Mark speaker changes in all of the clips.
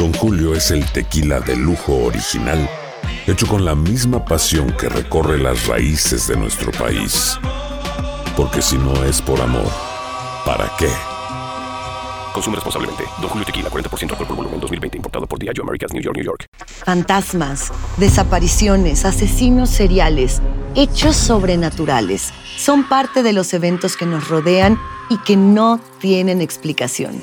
Speaker 1: Don Julio es el tequila de lujo original, hecho con la misma pasión que recorre las raíces de nuestro país. Porque si no es por amor, ¿para qué?
Speaker 2: Consume responsablemente. Don Julio Tequila, 40% alcohol por volumen, 2020. Importado por Diageo Americas, New York, New York.
Speaker 3: Fantasmas, desapariciones, asesinos seriales, hechos sobrenaturales son parte de los eventos que nos rodean y que no tienen explicación.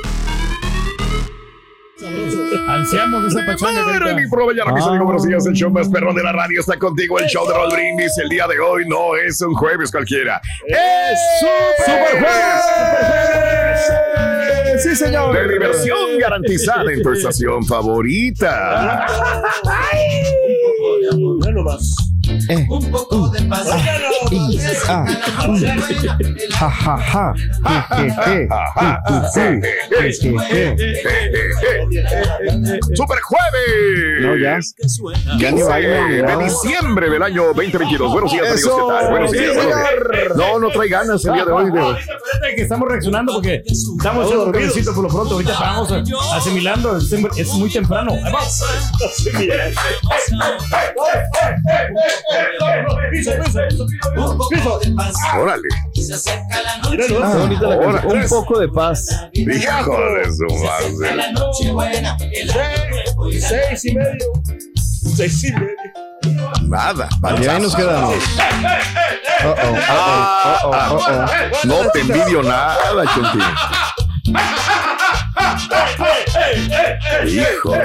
Speaker 4: Ansiamos esa pachanga.
Speaker 5: Madre mi pro, ya mis amigos, buenos días. El show más perrón de la radio está contigo. El show de Raúl Brindis. El día de hoy no es un jueves cualquiera. ¡Es Super Jueves!
Speaker 4: Sí, señor.
Speaker 5: De diversión garantizada en tu estación favorita.
Speaker 4: Un poco de paz. Ja, ja, ja.
Speaker 5: ¡Super Jueves!
Speaker 4: No, ya. Ya ni
Speaker 5: 15
Speaker 4: baila,
Speaker 5: de diciembre del año 2022. Buenos días, amigos. ¿Qué tal? Buenos días. No, no trae ganas el día de hoy. de-
Speaker 4: Espérate que estamos reaccionando porque estamos haciendo un cafecito por lo pronto. Ahorita estamos asimilando. Es muy temprano. Ahí vamos. Piso, piso, piso, piso.
Speaker 5: Órale. Ahora,
Speaker 4: canción.
Speaker 5: un
Speaker 4: poco de paz.
Speaker 5: Hijo de su madre.
Speaker 4: Seis, seis y medio. Seis y medio.
Speaker 5: Nada.
Speaker 4: Y ahí nos quedamos.
Speaker 5: Ah, No te envidio nada, Chunti. Hijo.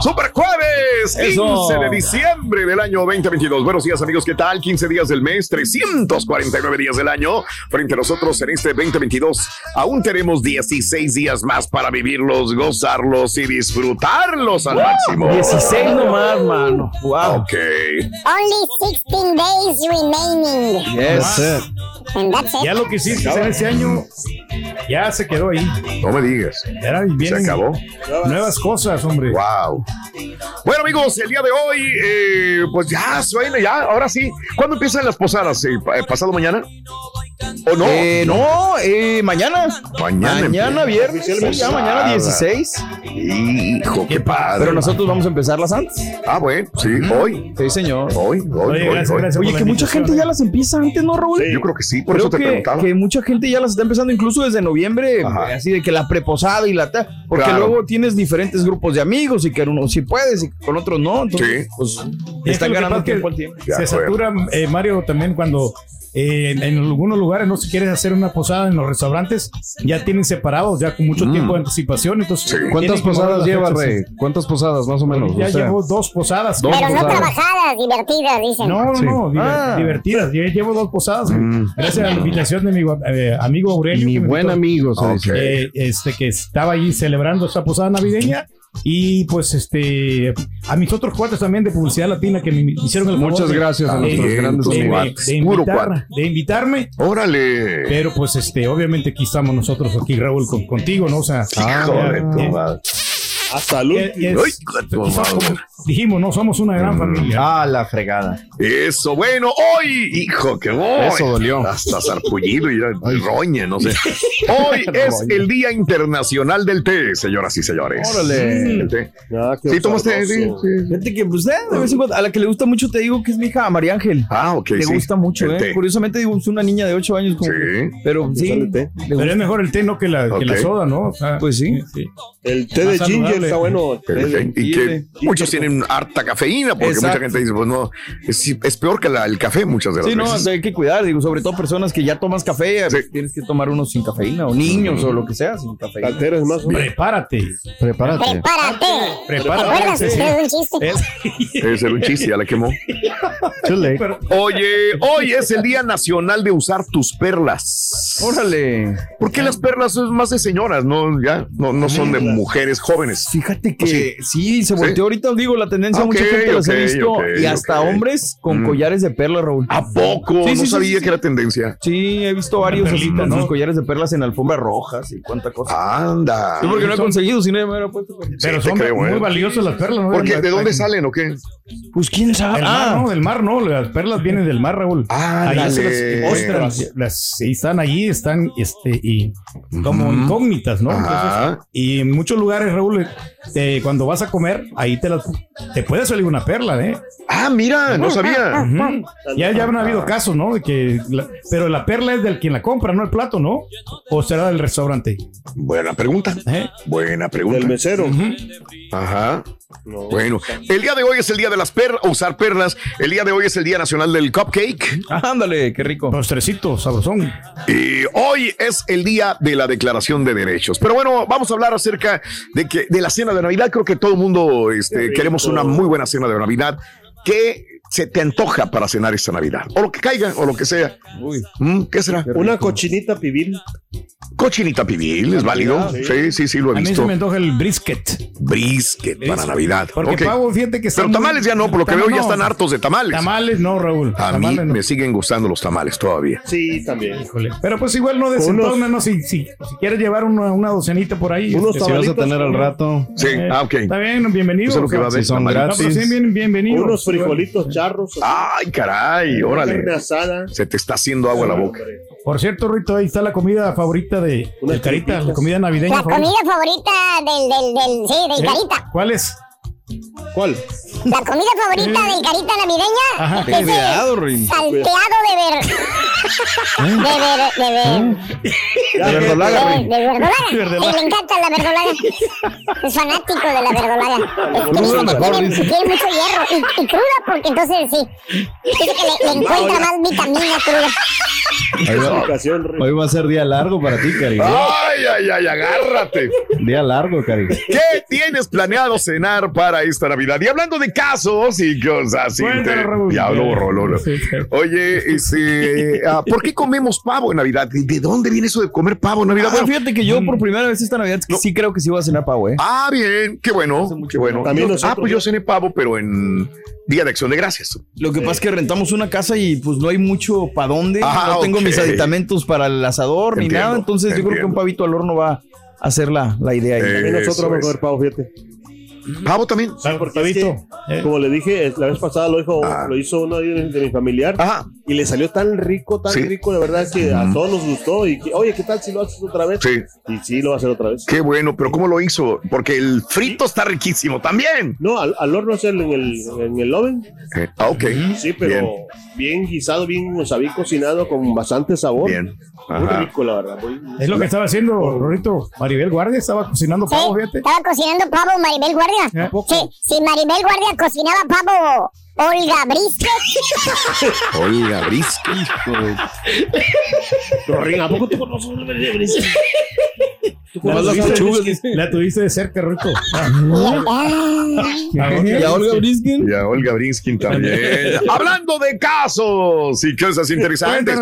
Speaker 5: Super Jueves, 15
Speaker 4: Eso.
Speaker 5: de diciembre del año 2022. Buenos días, amigos. ¿Qué tal? 15 días del mes, 349 días del año. Frente a nosotros en este 2022, aún tenemos 16 días más para vivirlos, gozarlos y disfrutarlos al máximo.
Speaker 4: 16 nomás, mano. Wow.
Speaker 5: Ok.
Speaker 6: Only 16 days remaining.
Speaker 4: Yes.
Speaker 6: It.
Speaker 4: Ya lo que hiciste en ese año, ya se quedó ahí.
Speaker 5: No me digas.
Speaker 4: Era,
Speaker 5: Se acabó.
Speaker 4: Nuevas cosas, hombre.
Speaker 5: Wow. Bueno, amigos, el día de hoy, eh, pues ya suena, ya, ahora sí. ¿Cuándo empiezan las posadas? Eh, pa- ¿Pasado mañana? ¿O no?
Speaker 7: Eh, no, eh, mañana.
Speaker 5: Mañana.
Speaker 7: Mañana, viernes. sí, ya mañana
Speaker 5: Posada.
Speaker 7: 16.
Speaker 5: Hijo, qué padre.
Speaker 7: Pero nosotros vamos a empezarlas antes.
Speaker 5: Ah, bueno, sí, hoy.
Speaker 7: Sí, señor.
Speaker 5: Hoy, hoy,
Speaker 4: Oye,
Speaker 5: hoy,
Speaker 4: gracias,
Speaker 5: hoy.
Speaker 4: gracias
Speaker 7: Oye, que mucha gente
Speaker 4: eh.
Speaker 7: ya las empieza antes, ¿no, Raúl?
Speaker 5: Yo creo que sí, por
Speaker 7: Creo
Speaker 5: eso te
Speaker 7: que,
Speaker 5: preguntaba.
Speaker 7: que mucha gente ya las está empezando incluso desde noviembre,
Speaker 5: Ajá.
Speaker 7: eh, así de que la preposada y la ta, porque
Speaker 5: Claro.
Speaker 7: luego tienes diferentes grupos de amigos y que uno sí puedes y con otros no, entonces
Speaker 5: Sí.
Speaker 7: pues están ganando tiempo al tiempo.
Speaker 4: Se satura, eh, Mario, también cuando eh, en, en algunos lugares no se quiere hacer una posada en los restaurantes, ya tienen separados, ya con mucho
Speaker 5: Mm.
Speaker 4: tiempo de anticipación. Entonces,
Speaker 5: Sí.
Speaker 7: ¿Cuántas posadas lleva. Rey? ¿Cuántas posadas más o menos?
Speaker 4: Ya
Speaker 7: O sea,
Speaker 4: llevo dos posadas.
Speaker 7: Dos
Speaker 6: Pero no trabajadas, divertidas, dicen.
Speaker 4: No, no,
Speaker 7: Sí.
Speaker 4: no, diver-
Speaker 7: Ah.
Speaker 4: divertidas. Yo llevo dos posadas.
Speaker 5: Mm.
Speaker 4: Gracias a la invitación de mi eh, amigo Aurelio.
Speaker 7: Mi buen
Speaker 4: invitó,
Speaker 7: amigo, se
Speaker 5: Ok.
Speaker 7: dice.
Speaker 4: eh, este, que estaba ahí celebrando esta posada navideña. Y pues este a mis otros cuates también de publicidad latina que me hicieron el favor
Speaker 7: Muchas
Speaker 4: de-
Speaker 7: gracias a
Speaker 4: de-
Speaker 7: nuestros grandes
Speaker 4: de,
Speaker 7: amigos.
Speaker 4: invitar- de invitarme
Speaker 5: Órale.
Speaker 4: pero pues este obviamente aquí estamos nosotros aquí Raúl con- contigo no o sea
Speaker 5: Hijo de tu
Speaker 4: eh,
Speaker 5: madre.
Speaker 8: A
Speaker 4: dijimos, no somos una gran familia.
Speaker 7: Ah, la fregada.
Speaker 5: Eso, bueno, hoy, hijo, que voy.
Speaker 7: Eso dolió.
Speaker 5: Hasta sarpullido y roña, no sé. Hoy es el Día Internacional del Té, señoras y señores.
Speaker 7: Órale.
Speaker 5: Té.
Speaker 8: Ah,
Speaker 5: ¿Sí tomaste? Sí,
Speaker 8: sabroso.
Speaker 5: sí.
Speaker 7: Fíjate que, pues, eh, de vez en cuando, a la que le gusta mucho, te digo que es mi hija María Ángel.
Speaker 5: Ah, ok.
Speaker 7: Le
Speaker 5: sí.
Speaker 7: gusta mucho,
Speaker 5: El
Speaker 7: ¿eh?
Speaker 5: té.
Speaker 7: Curiosamente, digo, es una niña de 8 años. Como,
Speaker 5: Sí.
Speaker 7: Pero sí.
Speaker 8: Té.
Speaker 4: Pero es mejor el té, no que la, que la soda, ¿no? O sea,
Speaker 7: Pues sí.
Speaker 8: El té de ginger está bueno. té
Speaker 5: Perfecto. Y que muchos tienen harta cafeína, porque
Speaker 7: Exacto.
Speaker 5: mucha gente dice, pues no, es, es peor que la- el café muchas de las
Speaker 7: Sí, no,
Speaker 5: veces.
Speaker 7: hay que cuidar, digo, sobre todo personas que ya tomas café,
Speaker 5: Sí.
Speaker 7: pues, tienes que tomar uno sin cafeína, o niños, o lo que sea, sin cafeína.
Speaker 8: Calteras más.
Speaker 4: prepárate.
Speaker 7: Prepárate.
Speaker 6: Prepárate.
Speaker 4: Prepárate.
Speaker 6: ¿Te acuerdas?
Speaker 4: Sí,
Speaker 6: Es
Speaker 4: sí.
Speaker 6: un chiste.
Speaker 4: Es-
Speaker 5: Debe ser un chiste, ya la quemó. Oye, hoy es el Día Nacional de usar tus perlas.
Speaker 7: Órale.
Speaker 5: ¿Por qué las perlas son más de señoras, no? Ya, no, no son de mujeres jóvenes.
Speaker 7: Fíjate que
Speaker 5: ¿O sí?
Speaker 7: sí, se volteó ahorita, digo, la tendencia, mucha gente las
Speaker 5: ok,
Speaker 7: he visto, y hasta hombres con
Speaker 5: Mm.
Speaker 7: collares de perlas, Raúl.
Speaker 5: ¿A poco?
Speaker 7: Sí,
Speaker 5: no
Speaker 7: sí,
Speaker 5: sabía
Speaker 7: sí,
Speaker 5: que era tendencia.
Speaker 7: Sí, he visto varios así con
Speaker 4: ¿no?
Speaker 7: sus collares de perlas en alfombras rojas y cuánta cosa.
Speaker 5: Anda.
Speaker 7: Sí, porque no he conseguido, si no me hubiera puesto.
Speaker 4: Pero son
Speaker 5: creo,
Speaker 4: muy
Speaker 5: ¿eh?
Speaker 4: valiosas las perlas, ¿no?
Speaker 5: ¿Por qué? ¿De dónde salen o qué?
Speaker 7: Pues quién sabe.
Speaker 4: Del
Speaker 7: Ah,
Speaker 4: mar, ¿no? Del mar, ¿no? Las perlas vienen del mar, Raúl.
Speaker 5: Ah,
Speaker 4: Ahí se
Speaker 5: dale.
Speaker 4: las muestran. Las, sí, están allí, están este, y como incógnitas, ¿no? Entonces, y en muchos lugares, Raúl, te- cuando vas a comer, ahí te las, te puede salir una perla, ¿eh?
Speaker 5: Ah, mira, no sabía.
Speaker 4: Ya, ya han habido casos, ¿no? De que la- pero la perla es del quien la compra, no el plato, ¿no? ¿O será del restaurante?
Speaker 5: Buena pregunta.
Speaker 4: ¿Eh?
Speaker 5: Buena pregunta.
Speaker 8: Del mesero.
Speaker 5: Ajá.
Speaker 8: No.
Speaker 5: Bueno, el día de hoy es el día de las perlas, usar perlas. El día de hoy es el día nacional del cupcake.
Speaker 7: ándale, qué rico.
Speaker 4: Postrecito, sabrosón.
Speaker 5: Y hoy es el día de la declaración de derechos. Pero bueno, vamos a hablar acerca de que de la cena de Navidad. Creo que todo el mundo este, queremos una muy buena cena de Navidad. ¿Qué se te antoja para cenar esta Navidad? O lo que caiga, o lo que sea.
Speaker 7: Uy.
Speaker 5: Mm, ¿Qué será?
Speaker 8: Una cochinita pibil.
Speaker 5: Cochinita pibil, es válido.
Speaker 8: sí.
Speaker 5: Sí, sí, sí, lo
Speaker 4: A
Speaker 5: he
Speaker 4: mí se
Speaker 5: visto.
Speaker 4: me antoja el brisket.
Speaker 5: Brisket para Navidad.
Speaker 4: Porque
Speaker 5: Ok.
Speaker 4: pavo, fíjate que está
Speaker 5: Pero
Speaker 4: muy-
Speaker 5: tamales ya no, por lo que veo ya
Speaker 4: no.
Speaker 5: están hartos de tamales.
Speaker 4: Tamales no, Raúl.
Speaker 5: A mí
Speaker 4: Tamales no.
Speaker 5: me siguen gustando los tamales todavía.
Speaker 8: Sí, también.
Speaker 4: Híjole. Pero pues igual no desentona, no, si, si, si quieres llevar una, una docenita por ahí.
Speaker 8: Unos
Speaker 4: este,
Speaker 8: tamalitos.
Speaker 7: rato.
Speaker 5: Sí,
Speaker 4: eh,
Speaker 5: ah, ok.
Speaker 4: Está bien, bienvenido.
Speaker 5: Eso es lo que va a haber,
Speaker 4: Sí, son. Sí, bien, bienvenido.
Speaker 8: Unos frijolitos charros.
Speaker 5: Ay, caray, órale.
Speaker 8: Carne asada.
Speaker 5: Se te está haciendo agua la boca.
Speaker 4: Por cierto, Rito, ahí está la comida favorita de, del Carita, la comida navideña.
Speaker 6: La
Speaker 4: favorita.
Speaker 6: comida favorita del, del, del, sí, del carita.
Speaker 4: ¿Cuál es?
Speaker 8: ¿Cuál?
Speaker 6: La comida favorita del carita navideña
Speaker 4: Ajá.
Speaker 6: es el
Speaker 7: Cuidado, Rin.
Speaker 6: salteado de ver. De ver, de
Speaker 7: De verdolaga,
Speaker 6: De, de verdolaga.
Speaker 4: Verdolaga.
Speaker 6: Sí, le encanta la verdolaga. Es fanático de la verdolaga. Es-
Speaker 7: Cruda
Speaker 6: tiene,
Speaker 7: mejor,
Speaker 6: tiene-
Speaker 7: dice.
Speaker 6: tiene mucho hierro. Y, y cruda, porque entonces sí. Dice que le, le encuentra más vitamina cruda.
Speaker 8: Explicación, Rin.
Speaker 7: va a ser día largo para ti, Cari.
Speaker 5: Ay, ay, ay, agárrate.
Speaker 7: Día largo, Cari.
Speaker 5: ¿Qué tienes planeado cenar para esta Navidad? Y hablando de casos y cosas así. Te-
Speaker 4: Raúl.
Speaker 5: Ya lo borró, lo- lo-
Speaker 4: Sí, sí.
Speaker 5: Oye, este, ah, ¿por qué comemos pavo en Navidad? ¿De de dónde viene eso de comer pavo en Navidad?
Speaker 7: Ah,
Speaker 5: Bueno,
Speaker 7: fíjate que yo por primera vez esta Navidad sí creo que sí voy a cenar pavo, ¿eh?
Speaker 5: ah, bien, qué bueno, qué bueno.
Speaker 8: También
Speaker 5: Yo-
Speaker 8: nosotros,
Speaker 5: ah, pues yo cené pavo, pero en Día de Acción de Gracias.
Speaker 7: Lo que pasa es que rentamos una casa y pues no hay mucho para dónde.
Speaker 5: Ah,
Speaker 7: no tengo mis aditamentos para el asador ni nada. Entonces yo creo que un pavito al horno va a ser la, la idea ahí.
Speaker 5: Eh,
Speaker 8: También nosotros vamos a comer pavo, fíjate.
Speaker 5: Pavo también.
Speaker 4: Sal
Speaker 8: Porque es que,
Speaker 4: cortadito. Eh,
Speaker 8: como le dije, la vez pasada lo hizo,
Speaker 5: Ah.
Speaker 8: lo hizo uno de, de mi familiar
Speaker 5: Ajá,
Speaker 8: y le salió tan rico, tan
Speaker 5: Sí.
Speaker 8: rico, de verdad que a todos nos gustó. Y que, oye, ¿qué tal si lo haces otra vez?
Speaker 5: sí.
Speaker 8: Y sí, lo va a hacer otra vez.
Speaker 5: Qué bueno, pero ¿cómo lo hizo? Porque el frito está riquísimo también.
Speaker 8: No, al, al horno hacerlo en el, en el oven.
Speaker 5: Eh, ah, ok.
Speaker 8: Sí, pero bien, guisado, bien, o sea, bien cocinado, con bastante sabor.
Speaker 5: Bien.
Speaker 8: Muy rico, la verdad. muy-
Speaker 4: es lo que estaba haciendo, Rorito. Maribel Guardia estaba cocinando
Speaker 6: Sí,
Speaker 4: pavo, fíjate.
Speaker 6: estaba cocinando pavo Maribel Guardia.
Speaker 4: ¿A poco?
Speaker 6: Sí, si Maribel Guardia cocinaba pavo Olga Brisket,
Speaker 5: Olga Brisket.
Speaker 8: Pero, Rin, ¿a poco tú conoces Brisket? ¿Tú
Speaker 4: La tuviste,
Speaker 8: una Brisket?
Speaker 4: la tuviste de cerca, Rorito. Ah,
Speaker 7: ¿Y a Olga Briskin?
Speaker 5: Y a Olga Brinskin también. Hablando de casos y cosas interesantes.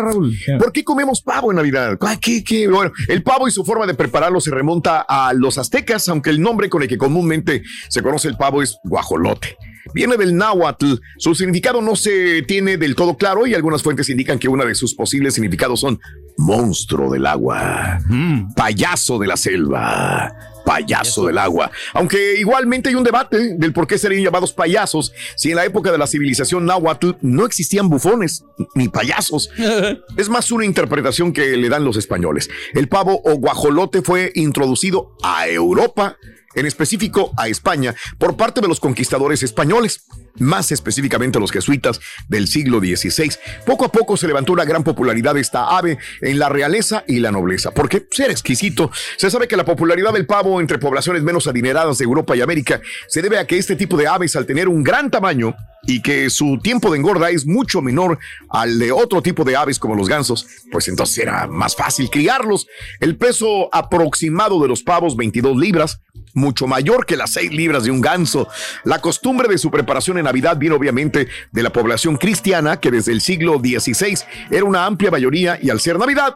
Speaker 5: ¿Por qué comemos pavo en Navidad? ¿Qué, qué? Bueno, el pavo y su forma de prepararlo se remonta a los aztecas, aunque el nombre con el que comúnmente se conoce el pavo es guajolote. Viene del náhuatl. Su significado no se tiene del todo claro y algunas fuentes indican que uno de sus posibles significados son monstruo del agua,
Speaker 4: Mm.
Speaker 5: payaso de la selva, payaso del agua. Aunque igualmente hay un debate del por qué serían llamados payasos si en la época de la civilización náhuatl no existían bufones ni payasos. es más una interpretación que le dan los españoles. El pavo o guajolote fue introducido a Europa en específico a España, por parte de los conquistadores españoles, más específicamente los jesuitas del siglo XVI. Poco a poco se levantó una gran popularidad de esta ave en la realeza y la nobleza, porque ser exquisito. Se sabe que la popularidad del pavo entre poblaciones menos adineradas de Europa y América se debe a que este tipo de aves, al tener un gran tamaño, y que su tiempo de engorda es mucho menor al de otro tipo de aves como los gansos, pues entonces era más fácil criarlos. El peso aproximado de los pavos, 22 libras, mucho mayor que las 6 libras de un ganso. La costumbre de su preparación en Navidad viene obviamente de la población cristiana, que desde el siglo XVI era una amplia mayoría y al ser Navidad,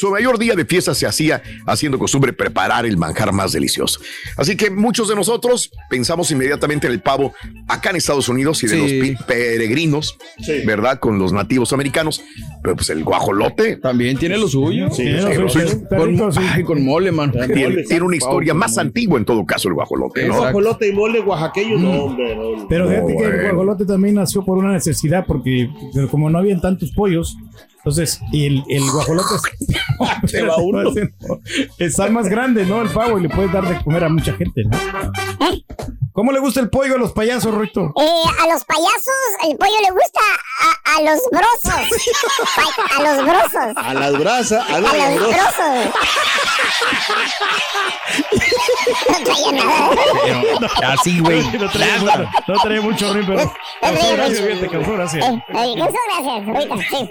Speaker 5: su mayor día de fiesta se hacía haciendo costumbre preparar el manjar más delicioso. Así que muchos de nosotros pensamos inmediatamente en el pavo acá en Estados Unidos y de
Speaker 7: Sí.
Speaker 5: los peregrinos, ¿verdad? Con los nativos americanos. Pero pues el guajolote
Speaker 7: También tiene lo suyo.
Speaker 5: Sí, tiene lo suyo.
Speaker 7: Con, ay, con mole, man.
Speaker 5: tiene, tiene una historia más antigua en todo caso el guajolote.
Speaker 8: El
Speaker 5: ¿no?
Speaker 8: guajolote y mole oaxaqueño, no, hombre. no.
Speaker 4: Pero fíjate que el guajolote también nació por una necesidad, porque pero como no habían tantos pollos, entonces y el, el guajolote
Speaker 8: Se va uno.
Speaker 4: está más grande, ¿no? El pavo y le puedes dar de comer a mucha gente, ¿no? ¿Cómo le gusta el pollo a los payasos, Ruito?
Speaker 6: Eh, a los payasos el pollo le gusta a, a los brosos. A los brosos.
Speaker 8: A las brasas, a
Speaker 6: A los
Speaker 8: brasas.
Speaker 6: brosos. No traía nada.
Speaker 7: Así, güey.
Speaker 4: No trae mucho, no mucho pero causó gracia.
Speaker 6: Eh, eh, gracias. Ahorita, sí.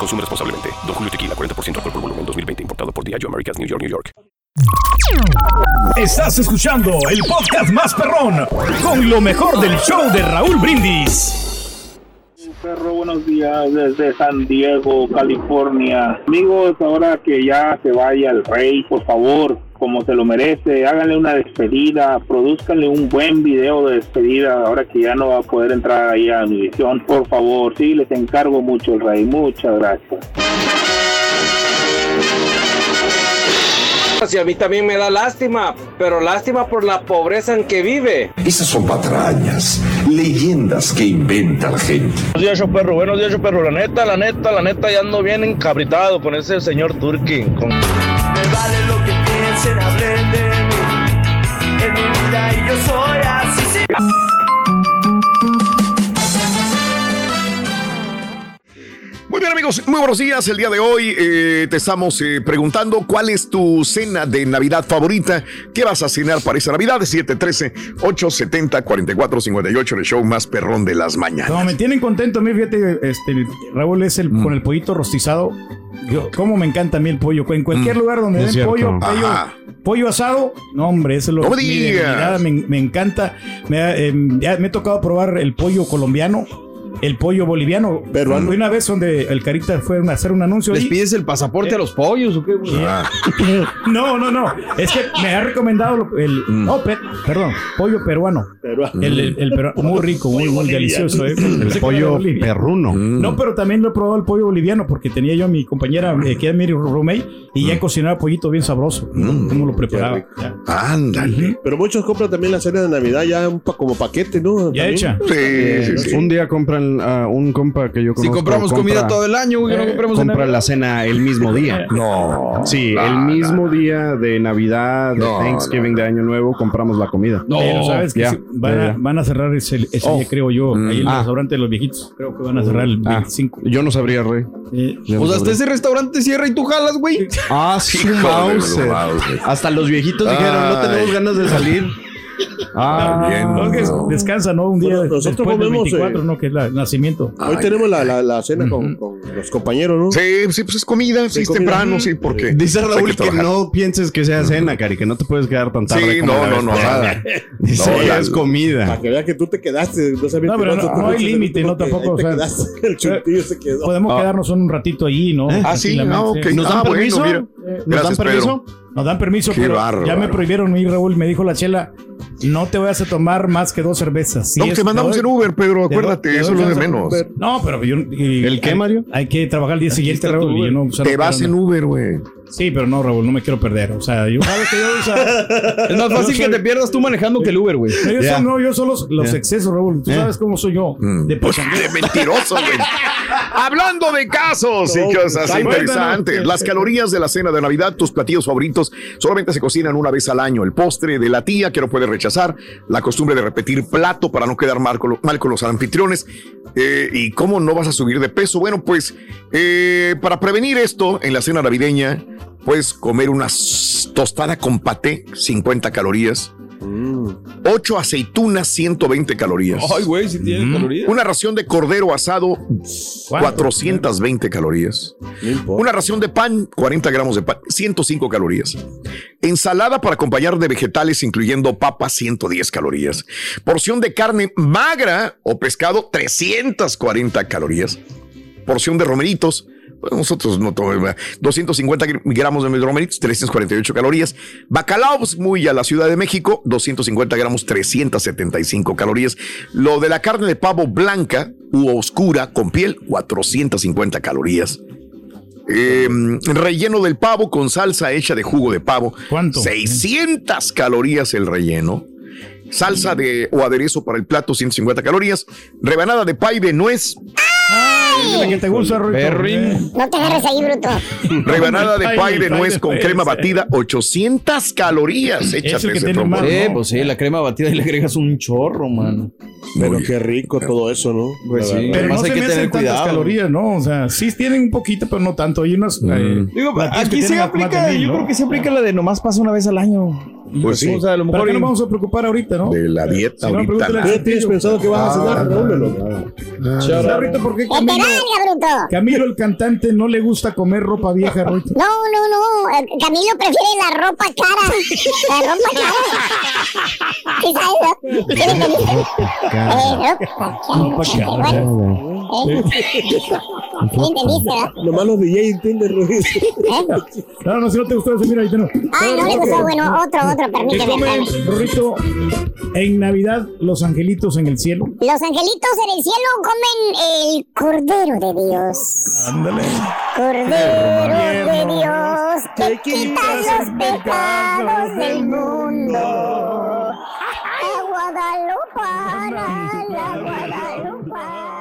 Speaker 2: Consume responsablemente. Don Julio Tequila, 40% alcohol por volumen, 2020. Importado por Diageo Americas, New York, New York.
Speaker 9: Estás escuchando el podcast más perrón con lo mejor del show de Raúl Brindis.
Speaker 10: Perro, buenos días desde San Diego, California. Amigos, ahora que ya se vaya el rey, por favor, como se lo merece, háganle una despedida, produzcanle un buen video de despedida, ahora que ya no va a poder entrar ahí a mi visión. Por favor, sí, les encargo mucho el rey. Muchas gracias.
Speaker 11: Si a mí también me da lástima, pero lástima por la pobreza en que vive.
Speaker 12: Esas son patrañas, leyendas que inventa la gente.
Speaker 13: Buenos días, show perro. Buenos días, show perro. La neta, la neta, la neta, ya ando bien encabritado con ese señor Turkin. Con...
Speaker 14: Hablen de mí. En mi vida y yo soy así. sí.
Speaker 5: Muy bien amigos, muy buenos días. El día de hoy eh, te estamos eh, preguntando cuál es tu cena de Navidad favorita. ¿Qué vas a cenar para esa Navidad? 713-870-4458, el show más perrón de las mañanas.
Speaker 4: No, me tienen contento a mí, fíjate, este, Raúl es el
Speaker 5: Mm.
Speaker 4: con el pollito rostizado. Yo, cómo me encanta a mí el pollo. En cualquier
Speaker 5: Mm,
Speaker 4: lugar donde
Speaker 5: es
Speaker 4: den
Speaker 5: cierto.
Speaker 4: pollo, pollo, pollo asado, no hombre, eso es lo
Speaker 5: No me digas.
Speaker 4: debilidad, me, me encanta. Me, eh, ya me ha tocado probar el pollo colombiano. El pollo boliviano.
Speaker 7: Peruano.
Speaker 4: Fue una vez donde el Carita fue a hacer un anuncio.
Speaker 7: ¿Les
Speaker 4: ahí.
Speaker 7: pides el pasaporte a los pollos o qué? güey?
Speaker 4: No, no, no. Es que me ha recomendado el.
Speaker 7: Mm.
Speaker 4: No, pe- perdón, pollo peruano. El, el- el peruano, muy rico, muy, muy delicioso. ¿eh? De Bolivia.
Speaker 15: perruno.
Speaker 4: No, pero también lo he probado el pollo boliviano porque tenía yo a mi compañera eh, que es mi roommate y ya cocinaba pollito bien sabroso. ¿Cómo lo preparaba?
Speaker 5: Ándale.
Speaker 8: Pero muchos compran también la cena de Navidad ya un pa- como paquete, ¿no?
Speaker 4: Ya
Speaker 8: También.
Speaker 4: hecha.
Speaker 5: Sí, sí, sí.
Speaker 15: Un día compran
Speaker 7: compran a un compa que yo
Speaker 15: Si
Speaker 7: conozco.
Speaker 15: compramos comida todo el año, güey, no compramos en
Speaker 7: Compra la cena el mismo día.
Speaker 5: No.
Speaker 7: Sí,
Speaker 5: No,
Speaker 7: el
Speaker 5: no,
Speaker 7: mismo día de Navidad, de
Speaker 5: No,
Speaker 7: Thanksgiving, de Año Nuevo, compramos la comida.
Speaker 4: Pero sabes que sí, van, a, van a cerrar ese, ese
Speaker 7: Oh.
Speaker 4: día, creo yo,
Speaker 7: Mm.
Speaker 4: ahí en el
Speaker 7: Ah.
Speaker 4: restaurante de los viejitos. Creo que van a cerrar el
Speaker 7: Ah,
Speaker 4: 25.
Speaker 7: yo no sabría, Rey. No
Speaker 15: O sea, hasta
Speaker 7: sabría.
Speaker 15: ese restaurante cierra y tú jalas, güey.
Speaker 7: Ah. Mauser. Hasta los viejitos dijeron, no tenemos ganas de salir. Ah,
Speaker 5: Bien.
Speaker 4: No, que
Speaker 5: no.
Speaker 4: descansa, ¿no? Un día
Speaker 8: Bueno, nosotros comemos,
Speaker 4: 24,
Speaker 8: eh,
Speaker 4: ¿no? Que es la- el nacimiento.
Speaker 8: Hoy tenemos la, la, la cena con, con los compañeros, ¿no?
Speaker 5: Sí, sí, pues es comida, sí, es
Speaker 8: comida.
Speaker 5: temprano, sí, porque.
Speaker 7: Dice Raúl que, no pienses que sea cena, Cari, que no te puedes quedar tan tarde.
Speaker 5: Sí,
Speaker 7: como
Speaker 5: no, no, no, nada.
Speaker 7: Dice,
Speaker 5: No, la-
Speaker 7: es comida.
Speaker 8: Para que veas que tú te quedaste. No, sabía
Speaker 4: No, pero no- no hay
Speaker 8: te-
Speaker 4: límite, no, tampoco,
Speaker 8: el chuntillo se quedó.
Speaker 4: Podemos
Speaker 7: Ah.
Speaker 4: quedarnos un ratito allí, ¿no?
Speaker 5: Ah, sí, ok.
Speaker 7: ¿Nos dan
Speaker 5: Ah,
Speaker 7: permiso?
Speaker 5: mira.
Speaker 7: ¿Nos dan
Speaker 5: Gracias,
Speaker 7: permiso?
Speaker 4: Nos dan permiso,
Speaker 5: Qué
Speaker 4: pero
Speaker 5: bárbaro.
Speaker 4: ya me prohibieron ir, Raúl. Me dijo la chela, no te vayas a tomar más que dos cervezas. Si
Speaker 5: No,
Speaker 4: es-
Speaker 5: te mandamos en Uber, Pedro, acuérdate, eso es lo de menos.
Speaker 4: No, pero yo... y-
Speaker 7: ¿El qué,
Speaker 4: hay-
Speaker 7: Mario?
Speaker 4: Hay que trabajar el día siguiente, Raúl. y yo
Speaker 15: Uber.
Speaker 4: no, o sea,
Speaker 5: Te
Speaker 4: no
Speaker 5: vas en Uber, güey.
Speaker 4: Sí, pero no, Raúl, no me quiero perder. O sea, yo sabes que yo... o sea,
Speaker 15: Es más fácil que
Speaker 4: soy-
Speaker 15: te pierdas tú manejando que el Uber, güey.
Speaker 4: No, yo, soy, no, yo son los, los excesos, Raúl. Tú sabes cómo soy yo.
Speaker 5: Mm.
Speaker 4: De
Speaker 5: Pues, de mentiroso, güey. Hablando de casos y cosas interesantes. Las calorías de la cena de Navidad, tus platillos favoritos, solamente se cocinan una vez al año. El postre de la tía que no puede rechazar, la costumbre de repetir plato para no quedar mal con, lo- mal con los anfitriones. Eh, ¿Y cómo no vas a subir de peso? Bueno, pues eh, para prevenir esto en la cena navideña, puedes comer una tostada con paté, 50 calorías. 8 aceitunas, 120 calorías.
Speaker 15: Ay, güey, si tienes calorías.
Speaker 5: Una ración de cordero asado, 420 calorías.
Speaker 8: No.
Speaker 5: Una ración de pan, 40 gramos de pan, 105 calorías. Ensalada para acompañar de vegetales, incluyendo papas, 110 calorías. Porción de carne magra o pescado, 340 calorías. Porción de romeritos. Pues nosotros no tomamos 250 gramos de romeritos, 348 calorías. Bacalao, pues, muy a la Ciudad de México, 250 gramos, 375 calorías. Lo de la carne de pavo blanca u oscura con piel, 450 calorías. Eh, relleno del pavo con salsa hecha de jugo de pavo.
Speaker 4: ¿Cuánto?
Speaker 5: 600 calorías el relleno. Salsa de o aderezo para el plato, 150 calorías. Rebanada de pay de nuez.
Speaker 4: Dile que te gusta. Eh,
Speaker 6: No te agarres ahí, bruto.
Speaker 5: Rebanada de
Speaker 4: Pay,
Speaker 5: de nuez con crema batida, 800 calorías. Échate
Speaker 4: que
Speaker 5: ese
Speaker 4: más,
Speaker 15: Eh, pues sí, la crema batida y le agregas un chorro, mano.
Speaker 8: Pero qué rico todo eso, ¿no?
Speaker 15: Pues sí.
Speaker 4: Pero
Speaker 15: Además
Speaker 4: no
Speaker 15: hay
Speaker 4: se
Speaker 15: que
Speaker 4: me
Speaker 15: tener
Speaker 4: hacen tantas
Speaker 15: cuidado.
Speaker 4: calorías, ¿no? O sea, sí tienen un poquito, pero no tanto. Hay unas... eh,
Speaker 15: Digo, aquí se aplica, yo creo que se aplica la de nomás pasa una vez al año.
Speaker 5: Pues sí.
Speaker 15: O sea, a lo
Speaker 4: ¿Para
Speaker 15: mejor
Speaker 4: qué nos
Speaker 15: y-
Speaker 4: vamos a preocupar ahorita, no?
Speaker 5: De la dieta
Speaker 4: Si no,
Speaker 5: ahorita.
Speaker 8: ¿Qué tienes pensado que vas a cenar, Raúl?
Speaker 4: O sea, Ruito, ¿por qué
Speaker 6: ¡Que te
Speaker 4: Camilo! Camilo el cantante no le gusta comer ropa vieja, Ruito?
Speaker 6: No, no, no. eh, Camilo prefiere la ropa cara. La ropa cara. ¿Sí sabes, no? ¿Sí? Eh, ropa
Speaker 4: Ropa
Speaker 6: cara. Eh. ¿Sí me entendiste, no?
Speaker 8: Nomás los DJ entienden, Ruiz.
Speaker 6: ¿Eh?
Speaker 4: No, no, si no te gustó ese, mira, ahí te no.
Speaker 6: Ay, no le gustó. Bueno, otro, otro,
Speaker 4: ¿Qué
Speaker 6: permíteme.
Speaker 4: Rorrito, en Navidad los angelitos en el cielo?
Speaker 6: Los angelitos en el cielo comen el cordero de Dios.
Speaker 4: Ándale.
Speaker 6: Cordero de Dios, que quitas los pecados del mundo. La Guadalupana, la Guadalupana.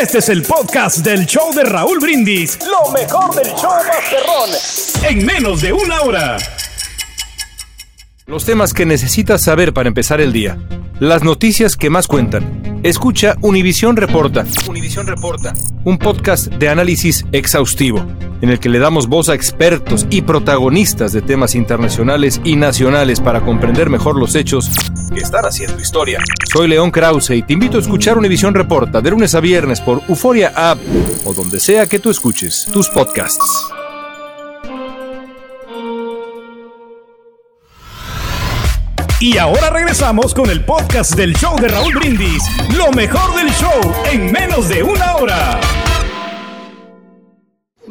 Speaker 16: Este es el podcast del show de Raúl Brindis. Lo mejor del show Masterrón. En menos de una hora.
Speaker 17: Los temas que necesitas saber para empezar el día. Las noticias que más cuentan. Escucha Univisión Reporta. Univisión Reporta. Un podcast de análisis exhaustivo, en el que le damos voz a expertos y protagonistas de temas internacionales y nacionales para comprender mejor los hechos que están haciendo historia. Soy León Krause y te invito a escuchar Univisión Reporta de lunes a viernes por Euforia App o donde sea que tú escuches tus podcasts.
Speaker 16: Y ahora regresamos con el podcast del show de Raúl Brindis. Lo mejor del show en menos de una hora.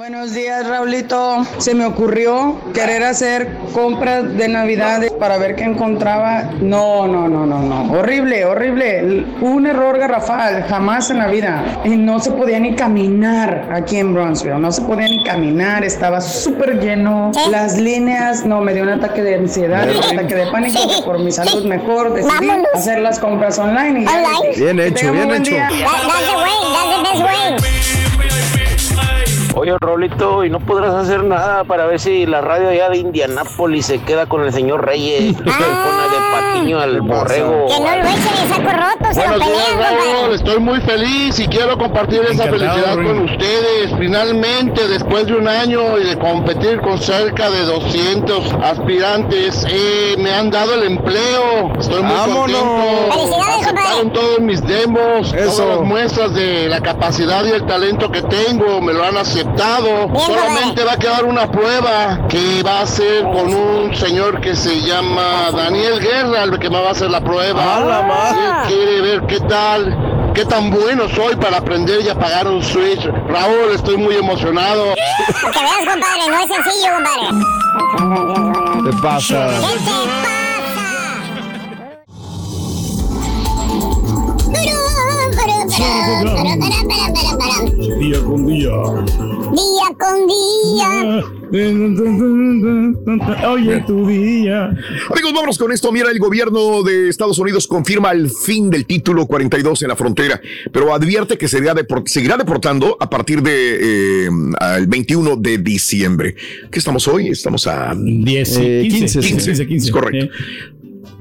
Speaker 18: Buenos días, Raulito. Se me ocurrió querer hacer compras de Navidad para ver qué encontraba. No, no, no, no, no. Horrible, horrible. Un error garrafal, jamás en la vida. Y no se podía ni caminar aquí en Bronzeville. No se podía ni caminar. Estaba súper lleno. Las líneas, no, me dio un ataque de ansiedad, un ataque de pánico. que por mi salud mejor decidí
Speaker 6: Vámonos.
Speaker 18: hacer las compras online. Y ya
Speaker 6: Bien hecho, bien hecho. that's the way, that's the best way.
Speaker 19: Oye, Rolito, ¿y no podrás hacer nada para ver si la radio allá de Indianápolis se queda con el señor Reyes? Que pone de patiño al borrego.
Speaker 6: Que no lo echen en saco roto, se lo
Speaker 20: Buenos días,
Speaker 6: pelean, compadre.
Speaker 20: Estoy muy feliz y quiero compartir esa felicidad con ustedes. Finalmente, después de un año y de competir con cerca de 200 aspirantes, eh, me han dado el empleo. Estoy muy
Speaker 6: ¡Vámonos!
Speaker 20: contento.
Speaker 6: ¡Felicidades,
Speaker 20: Aceptaron todos mis demos,
Speaker 6: Eso.
Speaker 20: todas las muestras de la capacidad y el talento que tengo, me lo han aceptado. Solamente va a quedar una prueba que va a ser con un señor que se llama Daniel Guerra, el que me va a hacer la prueba. Y él quiere ver qué tal, qué tan bueno soy para aprender y apagar un switch. Raúl, estoy muy emocionado.
Speaker 6: Para que veas, compadre, no es sencillo, compadre.
Speaker 7: ¿Qué pasa?
Speaker 4: Día con día.
Speaker 6: Día con día.
Speaker 4: Oye, tu día.
Speaker 5: Amigos, vámonos con esto. Mira, el gobierno de Estados Unidos confirma el fin del título 42 en la frontera, pero advierte que seguirá, deport- seguirá deportando a partir de eh, el 21 de diciembre. ¿Qué estamos hoy? Estamos a
Speaker 4: 10,
Speaker 5: eh,
Speaker 4: 15,
Speaker 5: 15,
Speaker 4: 15, 15.
Speaker 5: Es correcto.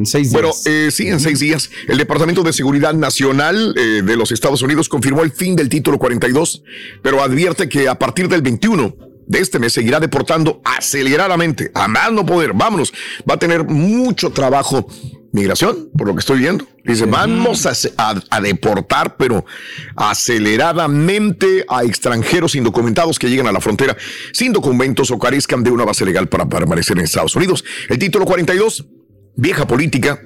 Speaker 7: Seis
Speaker 5: Bueno,
Speaker 7: días.
Speaker 5: eh, sí, en seis días. El Departamento de Seguridad Nacional eh, de los Estados Unidos confirmó el fin del título 42, pero advierte que a partir del 21 de este mes seguirá deportando aceleradamente, a más no poder. Vámonos, va a tener mucho trabajo. Migración, por lo que estoy viendo. Dice, vamos a, a- a deportar, pero aceleradamente a extranjeros indocumentados que lleguen a la frontera sin documentos o carezcan de una base legal para permanecer en Estados Unidos. El título 42 vieja política,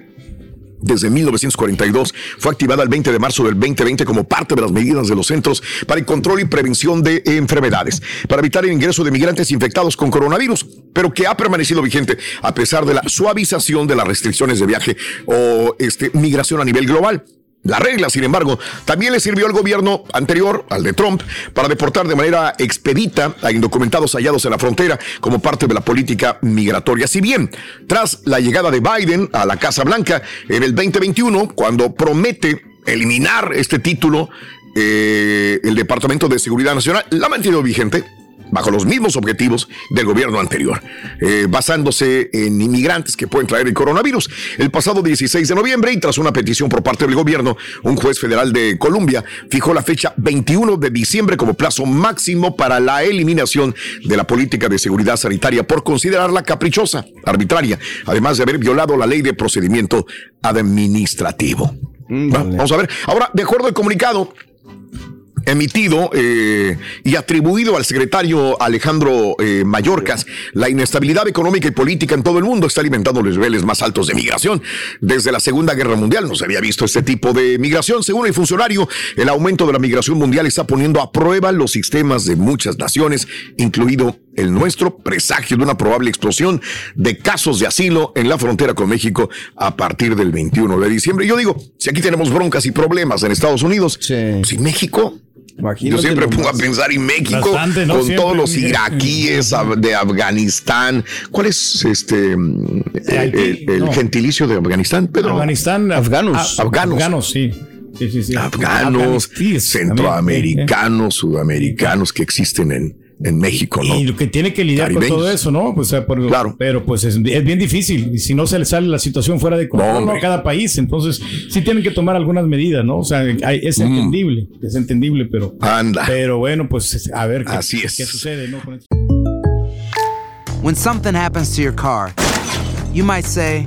Speaker 5: desde 1942, fue activada el 20 de marzo del 2020 como parte de las medidas de los Centros para el Control y Prevención de Enfermedades, para evitar el ingreso de migrantes infectados con coronavirus, pero que ha permanecido vigente a pesar de la suavización de las restricciones de viaje o este, migración a nivel global. La regla, sin embargo, también le sirvió al gobierno anterior, al de Trump, para deportar de manera expedita a indocumentados hallados en la frontera como parte de la política migratoria. Si bien, tras la llegada de Biden a la Casa Blanca en el 2021, cuando promete eliminar este título, eh, el Departamento de Seguridad Nacional la ha mantenido vigente bajo los mismos objetivos del gobierno anterior, eh, basándose en inmigrantes que pueden traer el coronavirus. El pasado 16 de noviembre, y tras una petición por parte del gobierno, un juez federal de Colombia fijó la fecha 21 de diciembre como plazo máximo para la eliminación de la política de seguridad sanitaria por considerarla caprichosa, arbitraria, además de haber violado la ley de procedimiento administrativo. Va, Vamos a ver. Ahora, de acuerdo al comunicado, emitido eh, y atribuido al secretario Alejandro eh, Mayorkas, la inestabilidad económica y política en todo el mundo está alimentando los niveles más altos de migración. Desde la Segunda Guerra Mundial no se había visto este tipo de migración. Según el funcionario, el aumento de la migración mundial está poniendo a prueba los sistemas de muchas naciones, incluido el nuestro, presagio de una probable explosión de casos de asilo en la frontera con México a partir del 21 de diciembre. Yo digo, si aquí tenemos broncas y problemas en Estados Unidos, si México yo siempre pongo a pensar en México
Speaker 4: Bastante, ¿no?
Speaker 5: con
Speaker 4: Siempre,
Speaker 5: todos los iraquíes de Afganistán. ¿Cuál es este el, el- el
Speaker 4: no.
Speaker 5: gentilicio de Afganistán, Pedro?
Speaker 4: Afganistán.
Speaker 5: Afganos. Afganos.
Speaker 4: Afganos, sí. Sí, sí, sí.
Speaker 5: Afganos,
Speaker 4: Afganistíes también,
Speaker 5: centroamericanos, sudamericanos que existen en, en México, ¿no?
Speaker 4: Y lo que tiene que lidiar
Speaker 5: Caribeños.
Speaker 4: con todo eso, ¿no? Pues, o sea, por- Pero pues es, es bien difícil. Y si no se le sale la situación fuera de control
Speaker 5: hombre.
Speaker 4: a cada país, entonces sí tienen que tomar algunas medidas, ¿no? O sea, hay- es entendible, es entendible, pero.
Speaker 5: Mm. Anda.
Speaker 4: Pero bueno, pues a ver qué,
Speaker 5: Así es.
Speaker 4: qué sucede, ¿no? Con esto.
Speaker 21: When something happens to your car, you might say,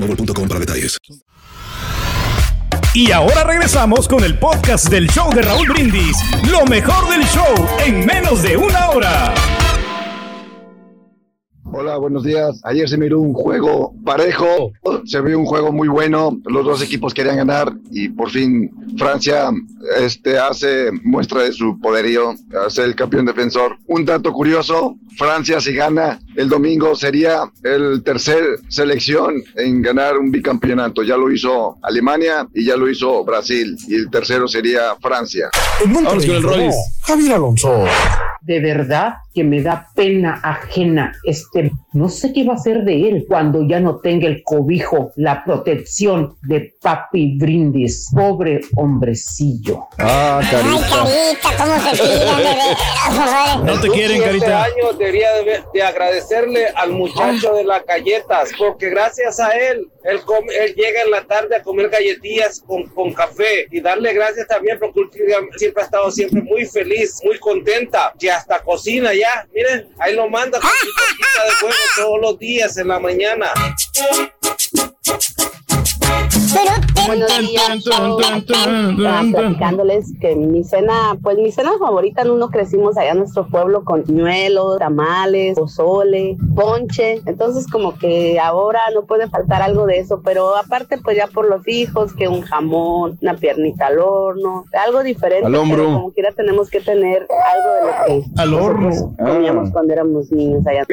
Speaker 22: boostmobile.com para detalles.
Speaker 16: Y ahora regresamos con el podcast del show de Raúl Brindis. Lo mejor del show en menos de una hora.
Speaker 23: Hola, buenos días. Ayer se miró un juego parejo, se vio un juego muy bueno, los dos equipos querían ganar y por fin Francia este, hace muestra de su poderío, hace el campeón defensor. Un dato curioso, Francia si gana el domingo sería el tercer selección en ganar un bicampeonato. Ya lo hizo Alemania y ya lo hizo Brasil y el tercero sería Francia.
Speaker 24: Vamos con el Rollis.
Speaker 23: Javier Alonso.
Speaker 24: De verdad que me da pena ajena este. No sé qué va a ser de él cuando ya no tenga el cobijo, la protección de Papi Brindis. Pobre hombrecillo.
Speaker 7: Ah,
Speaker 6: Ay, carita, ¿cómo se tiran de veras,
Speaker 4: No te quieren,
Speaker 25: Este
Speaker 4: carita.
Speaker 25: año debería de, de agradecerle al muchacho de las galletas, porque gracias a él, él, come- él llega en la tarde a comer galletillas con, con café y darle gracias también porque siempre ha estado siempre muy feliz, muy contenta, que hasta cocina ya, miren, ahí lo manda con su de huevo todos los días en la mañana.
Speaker 26: Buenos días, Ah, platicándoles que mi cena, pues mi cena favorita, en uno crecimos allá en nuestro pueblo con ñuelos, tamales, pozole, ponche, entonces como que ahora no puede faltar algo de eso, pero aparte pues ya por los hijos, que un jamón, una piernita al horno, algo diferente,
Speaker 7: Al hombro.
Speaker 26: pero como quiera tenemos que tener algo de lo que
Speaker 4: Al horno.
Speaker 26: comíamos cuando éramos niños allá.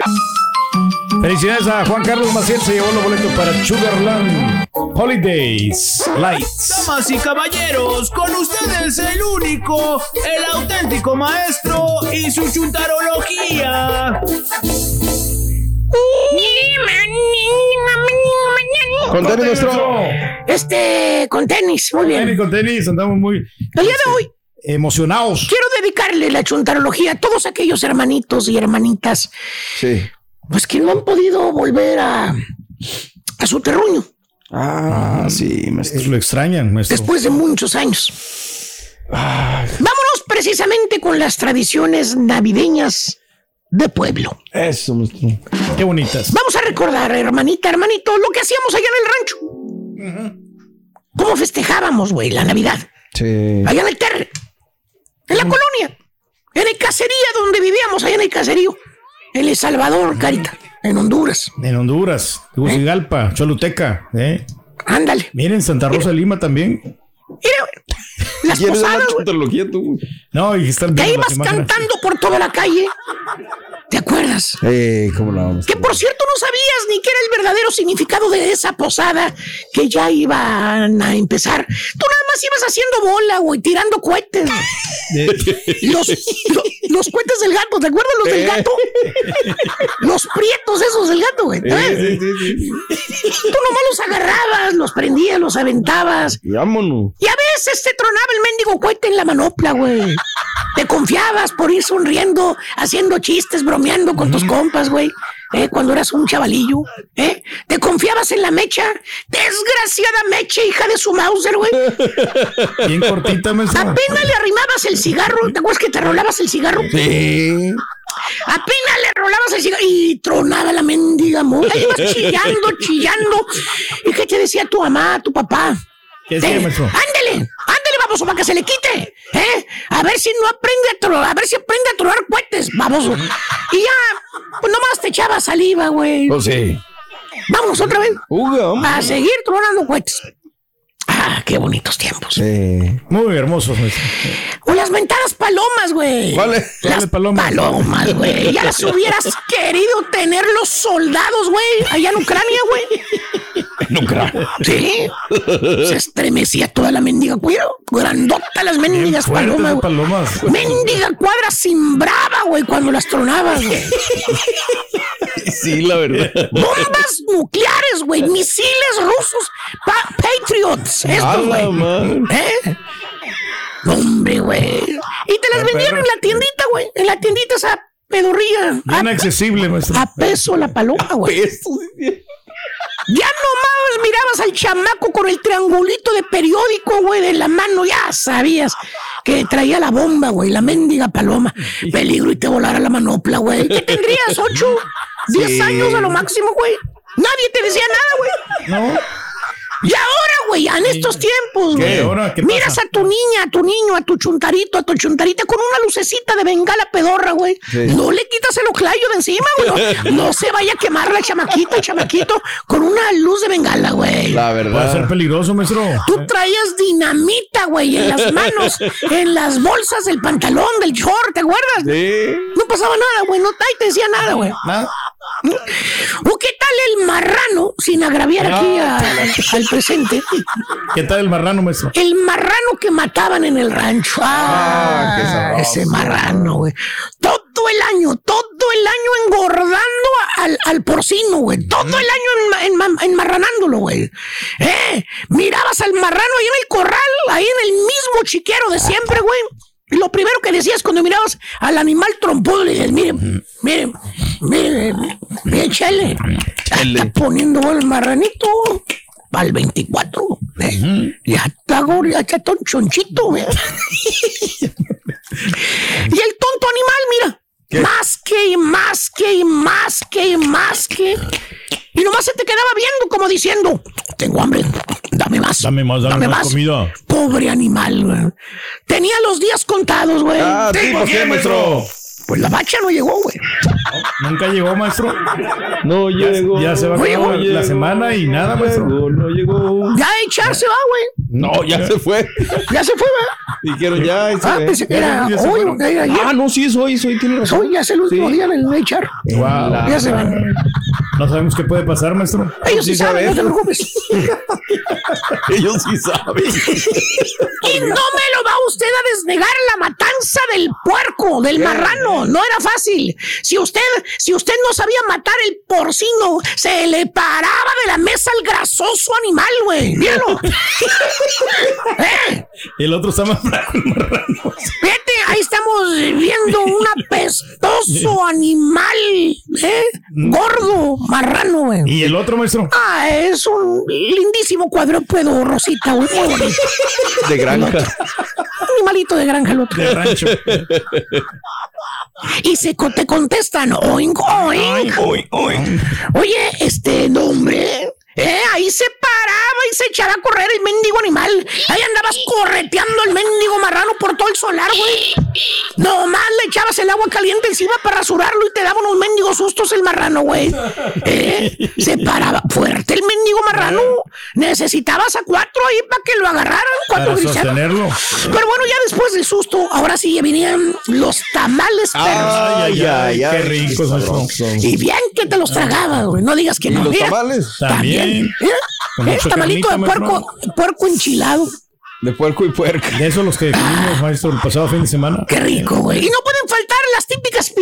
Speaker 4: Felicidades a Juan Carlos Maciel, se llevó los boletos para Sugarland Holidays Lights.
Speaker 27: Damas y caballeros, con ustedes el único, el auténtico maestro y su chuntarología.
Speaker 7: Con tenis, maestro.
Speaker 28: Este, con tenis, muy bien.
Speaker 4: Tenis con tenis, andamos muy
Speaker 28: El día de hoy
Speaker 4: emocionados.
Speaker 28: quiero dedicarle la chuntarología a todos aquellos hermanitos y hermanitas,
Speaker 7: Sí.
Speaker 28: Pues que no han podido volver a, a su terruño
Speaker 7: Ah, sí, maestro.
Speaker 4: Lo extrañan, maestro.
Speaker 28: después de muchos años. Vámonos precisamente con las tradiciones navideñas de pueblo.
Speaker 7: Eso, maestro.
Speaker 4: Qué bonitas.
Speaker 28: Vamos a recordar, hermanita, hermanito, lo que hacíamos allá en el rancho. ¿Cómo festejábamos, güey, la Navidad?
Speaker 7: Sí.
Speaker 28: Allá en el Terre, en la colonia, en el casería donde vivíamos, allá en el caserío, El Salvador, Carita, en Honduras.
Speaker 4: En Honduras, Tegucigalpa, Choluteca, ¿eh?
Speaker 28: Ándale.
Speaker 4: Miren, Santa Rosa de Lima también.
Speaker 28: Las
Speaker 7: ¿Quieres dar la
Speaker 28: posadas?
Speaker 4: No, y están
Speaker 28: que
Speaker 4: viendo
Speaker 28: ibas
Speaker 4: las
Speaker 28: cantando por toda la calle. ¿Te acuerdas?
Speaker 7: Eh, cómo no,
Speaker 28: Que
Speaker 7: maestro.
Speaker 28: por cierto no sabías ni qué era el verdadero significado de esa posada que ya iban a empezar. Tú nada más ibas haciendo bola, güey, tirando cohetes. Los, lo- los cohetes del gato, ¿te acuerdas los del
Speaker 7: Eh.
Speaker 28: gato? Los prietos esos del gato, güey.
Speaker 7: Eh, sí, sí, sí.
Speaker 28: Tú nomás los agarrabas, los prendías, los aventabas.
Speaker 7: Y vámonos.
Speaker 28: Y a veces te tronaba el mendigo cohete en la manopla, güey. Te confiabas por ir sonriendo, haciendo chistes, bromeando con tus compas, güey. ¿Eh? Cuando eras un chavalillo, ¿eh? Te confiabas en la mecha. Desgraciada mecha, hija de su Mauser, güey.
Speaker 4: Bien cortita, maestro.
Speaker 28: Apenas le arrimabas el cigarro. ¿Te acuerdas que te rolabas el cigarro?
Speaker 7: Sí.
Speaker 28: Apenas le rolabas el cigarro y tronaba la mendiga mosca. Ahí ibas chillando, chillando. ¿Y qué te decía tu mamá, tu papá?
Speaker 4: ¿Qué maestro?
Speaker 28: ándele, ándele, vamos, para que se le quite, ¿eh? A ver si no aprende a tronar, a ver si aprende a tronar cohetes, vamos. Y ya, pues nomás te echaba saliva, güey.
Speaker 7: Oh, sí.
Speaker 28: Vamos otra vez
Speaker 7: Uga,
Speaker 28: a seguir tronando cohetes. Ah, qué bonitos tiempos.
Speaker 7: Sí.
Speaker 4: Muy hermosos.
Speaker 28: O las mentadas palomas, güey.
Speaker 7: ¿Cuáles?
Speaker 28: Las
Speaker 4: ¿Cuáles palomas?
Speaker 28: palomas, güey. Ya las hubieras querido tener los soldados, güey, allá en Ucrania, güey.
Speaker 7: Nunca.
Speaker 28: Sí. Se estremecía toda la mendiga cuero. Grandota las mendigas palomas, güey.
Speaker 4: palomas.
Speaker 28: Mendiga cuadra sin brava, güey, cuando las tronabas, güey.
Speaker 29: Sí, la verdad.
Speaker 28: Bombas nucleares, güey. Misiles rusos. Pa- Patriots.
Speaker 29: La
Speaker 28: güey. ¿Eh? Hombre, güey. Y te las vendieron en la tiendita, güey. En la tiendita esa pedorría.
Speaker 4: Bien accesible, maestro.
Speaker 28: A peso la paloma, güey. Ya nomás mirabas al chamaco con el triangulito de periódico, güey, de la mano, ya sabías que traía la bomba, güey, la mendiga paloma. Peligro y te volara la manopla, güey. ¿Qué tendrías? ¿Ocho? ¿Diez
Speaker 30: Sí.
Speaker 28: años a lo máximo, güey? Nadie te decía nada, güey.
Speaker 4: No.
Speaker 28: Y ahora, güey, en estos tiempos,
Speaker 4: ¿Qué?
Speaker 28: güey.
Speaker 4: ¿Ahora qué
Speaker 28: Miras
Speaker 4: pasa?
Speaker 28: a tu niña, a tu niño, a tu chuntarito, a tu chuntarita con una lucecita de bengala pedorra, güey.
Speaker 29: Sí.
Speaker 28: No le quitas el oclayo de encima, güey. No, no se vaya a quemar la chamaquita, el chamaquito, con una luz de bengala, güey.
Speaker 29: La
Speaker 4: Puede ser
Speaker 29: verdad.
Speaker 4: peligroso, maestro.
Speaker 28: Tú traías dinamita, güey, en las manos, en las bolsas del pantalón, del short, ¿te acuerdas?
Speaker 29: Sí.
Speaker 28: No pasaba nada, güey, no te decía nada, güey.
Speaker 4: Nada.
Speaker 28: ¿O qué tal el marrano, sin agraviar aquí a- al presente?
Speaker 4: ¿Qué tal el marrano, maestro?
Speaker 28: El marrano que mataban en el rancho. Ah,
Speaker 29: qué sabroso.
Speaker 28: ese marrano, güey. Todo el año, todo el año engordando al, al porcino, güey. Todo el año enma- enma- enmarranándolo, güey. Eh, mirabas al marrano ahí en el corral, ahí en el mismo chiquero de siempre, güey. Lo primero que decías cuando mirabas al animal trompudo, le dices, miren, miren, miren, miren, chele. Está poniendo el marranito para el 24. eh. Ya está, gordo, ya está chonchito, güey. y el tonto animal, mira. Más que y más que y más que y más que. Y nomás se te quedaba viendo como diciendo, tengo hambre, dame más.
Speaker 4: Dame más, dame, más, comida.
Speaker 28: Pobre animal, güey. Tenía los días contados, güey.
Speaker 29: Ah,
Speaker 28: Sí,
Speaker 29: ¿tipo qué, maestro?
Speaker 28: Pues la bacha no llegó, güey.
Speaker 4: Nunca llegó, maestro.
Speaker 29: No llegó.
Speaker 4: Ya se va a
Speaker 28: No llegó.
Speaker 4: la semana y nada, maestro.
Speaker 29: llegó, no llegó.
Speaker 28: Ya echarse va, güey.
Speaker 29: No, ya se fue.
Speaker 28: Ya se fue, güey.
Speaker 29: Dijeron ya. y se
Speaker 28: Ah, que era
Speaker 29: Ya se
Speaker 28: hoy,
Speaker 29: fueron.
Speaker 28: era ayer.
Speaker 29: Ah, no, sí, es hoy, es hoy, tiene razón.
Speaker 28: Hoy ya es el último
Speaker 29: Sí.
Speaker 28: día del echar.
Speaker 4: Wow.
Speaker 28: Ya se van.
Speaker 4: No sabemos qué puede pasar, maestro.
Speaker 28: Ellos sí,
Speaker 29: sí
Speaker 28: saben, no te preocupes.
Speaker 29: Ellos sí saben.
Speaker 28: Y no me lo va usted a desnegar la matanza del puerco, del marrano. No era fácil. Si usted, si usted no sabía matar el porcino, se le paraba de la mesa al grasoso animal, güey. Míralo. ¿Eh?
Speaker 4: El otro está más el marrano.
Speaker 28: Fíjate, ahí estamos viendo un apestoso animal, ¿eh? Gordo, marrano, güey.
Speaker 4: ¿Y el otro, maestro?
Speaker 28: Ah, es un lindísimo cuadrúpedo rosita, güey. Muy bonito.
Speaker 29: De granja.
Speaker 28: Animalito de granja el otro.
Speaker 4: De rancho.
Speaker 28: Y se te contestan, oink, oink. Oye, este nombre, eh, ahí se paraba y se echaba a correr el mendigo animal. Ahí andabas correteando el mendigo marrano por todo el solar, güey. Nomás le echabas el agua caliente encima para rasurarlo y te daba unos mendigos sustos el marrano, güey. Eh, se paraba fuerte el mendigo marrano. Necesitabas a cuatro ahí para que lo agarraran cuando
Speaker 4: sostenerlo.
Speaker 28: Pero bueno, ya después del susto, ahora sí ya venían los tamales perros.
Speaker 4: Ay, ay, ay, qué ricos, maestro.
Speaker 28: Y bien que te los tragabas, güey. No digas que no.
Speaker 29: los
Speaker 28: Mira,
Speaker 29: tamales?
Speaker 28: También. Mira, eh, tamalito de puerco, puerco enchilado.
Speaker 29: De puerco y puerca.
Speaker 4: De esos los que comimos, maestro, el pasado fin de semana.
Speaker 28: Qué rico, güey. Y no pueden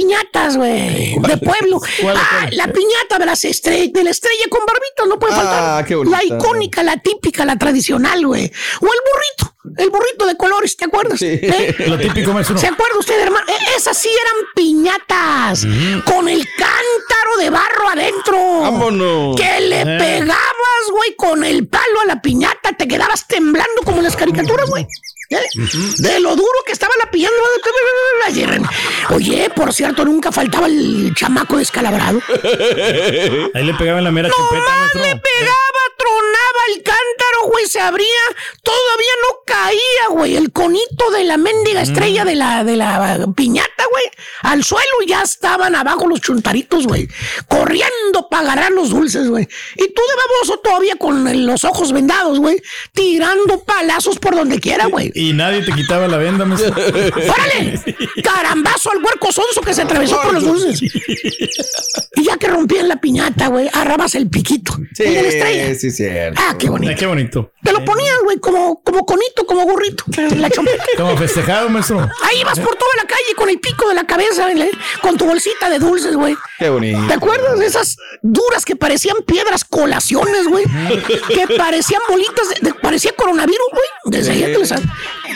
Speaker 28: piñatas, güey. De pueblo.
Speaker 4: ¿Cuál,
Speaker 28: Ah,
Speaker 4: cuál?
Speaker 28: la piñata de, las estre- de la estrella con barbitos, no puede
Speaker 29: Ah,
Speaker 28: faltar.
Speaker 29: qué bonita.
Speaker 28: La icónica, la típica, la tradicional, güey. O el burrito. El burrito de colores, ¿te acuerdas? ¿Eh?
Speaker 4: Lo típico, maestro.
Speaker 28: ¿Se acuerda usted, hermano? E- Esas sí eran piñatas. Con el cántaro de barro adentro.
Speaker 29: Vámonos.
Speaker 28: Que le
Speaker 4: Eh.
Speaker 28: pegabas, güey, con el palo a la piñata. Te quedabas temblando como en las caricaturas, güey. De lo duro que estaba la piñata. Oye, por cierto, nunca faltaba el chamaco descalabrado.
Speaker 4: Ahí le pegaban la mera chupeta, maestro.
Speaker 28: Le pegaba, tronaba el cántaro, güey, se abría. Todavía no caía, güey, el conito de la mendiga estrella de la, de la piñata, güey. Al suelo y ya estaban abajo los chuntaritos, güey. Corriendo para agarrar los dulces, güey. Y tú de baboso todavía con los ojos vendados, güey. Tirando palazos por donde quiera, güey.
Speaker 4: Y nadie te quitaba la venda, maestro.
Speaker 28: ¡Órale! Carambazo al huerco sonso que se atravesó por los dulces. Y ya que rompían la piñata, güey, agarrabas el piquito.
Speaker 29: Sí,
Speaker 28: el de la estrella.
Speaker 29: sí, cierto.
Speaker 28: Ah, qué bonito.
Speaker 4: Ay, qué bonito.
Speaker 28: Te lo ponían, güey, como, como conito, como gorrito. La.
Speaker 4: Como festejado, maestro.
Speaker 28: Ahí ibas por toda la calle con el pico de la cabeza, güey, con tu bolsita de dulces, güey.
Speaker 29: Qué bonito.
Speaker 28: ¿Te acuerdas de esas duras que parecían piedras colaciones, güey? que parecían bolitas, de, de- parecía coronavirus, güey. Desde allá te las-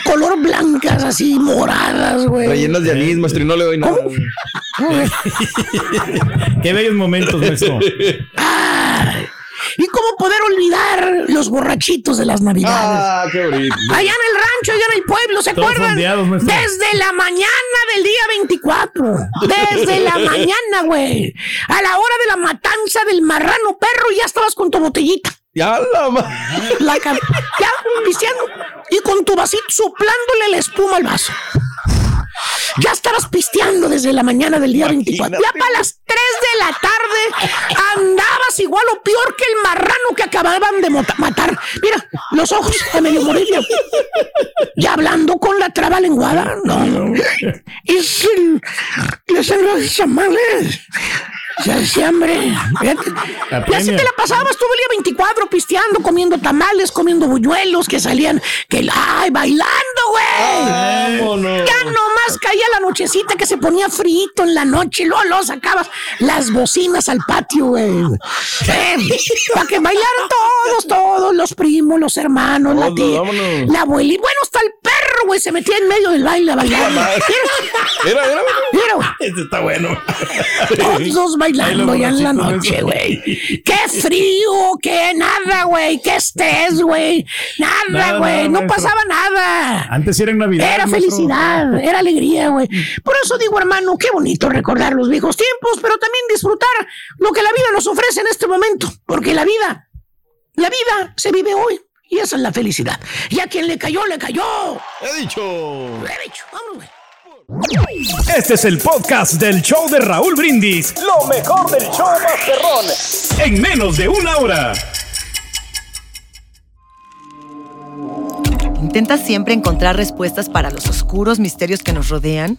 Speaker 28: color blancas, así, moradas, güey.
Speaker 29: Rellenas de anís, maestro, y no le doy nada.
Speaker 4: Qué bellos momentos, maestro.
Speaker 28: Ay, ¿Y cómo poder olvidar los borrachitos de las navidades?
Speaker 29: Ah, qué bonito.
Speaker 28: Allá en el rancho, allá en el pueblo, ¿se
Speaker 4: Todos
Speaker 28: acuerdan?
Speaker 4: fondeados.
Speaker 28: Desde la mañana del día 24. Desde la mañana, güey. A la hora de la matanza del marrano perro, ya estabas con tu botellita.
Speaker 29: Ya la ma-
Speaker 28: La ya, pisteando. Y con tu vasito soplándole la espuma al vaso. Ya estabas pisteando desde la mañana del día 24. Ya para las 3 de la tarde andabas igual o peor que el marrano que acababan de matar. Mira, los ojos de medio morillo. Ya hablando con la traba lenguada. No. Es el. Les los chamales. Decía, hombre. Y así te la pasabas todo el día 24 pisteando, comiendo tamales, comiendo buñuelos que salían. Que, ¡Ay, bailando, güey! Ya nomás caía la nochecita que se ponía frito en la noche y luego, luego sacabas las bocinas al patio, güey. para que bailaran todos, todos, los primos, los hermanos, la tía,
Speaker 29: vámonos.
Speaker 28: la abuelita. Bueno, hasta el perro, güey, se metía en medio del baile a bailar.
Speaker 29: Mira, mira, mira.
Speaker 4: Este está bueno.
Speaker 28: Todos bailando ya en la noche, güey. Qué frío, qué nada, güey. Qué estrés, güey. Nada, güey. No
Speaker 4: maestro.
Speaker 28: pasaba nada.
Speaker 4: Antes era en Navidad.
Speaker 28: Era
Speaker 4: maestro.
Speaker 28: felicidad, era alegría, güey. Por eso digo, hermano, qué bonito recordar los viejos tiempos, pero también disfrutar lo que la vida nos ofrece en este momento. Porque la vida, la vida se vive hoy. Y esa es la felicidad. Y a quien le cayó, le cayó.
Speaker 29: He dicho.
Speaker 28: He dicho, vámonos, güey.
Speaker 16: Este es el podcast del show de Raúl Brindis. Lo mejor del show Masterrón. En menos de una hora.
Speaker 30: ¿Intentas siempre encontrar respuestas para los oscuros misterios que nos rodean?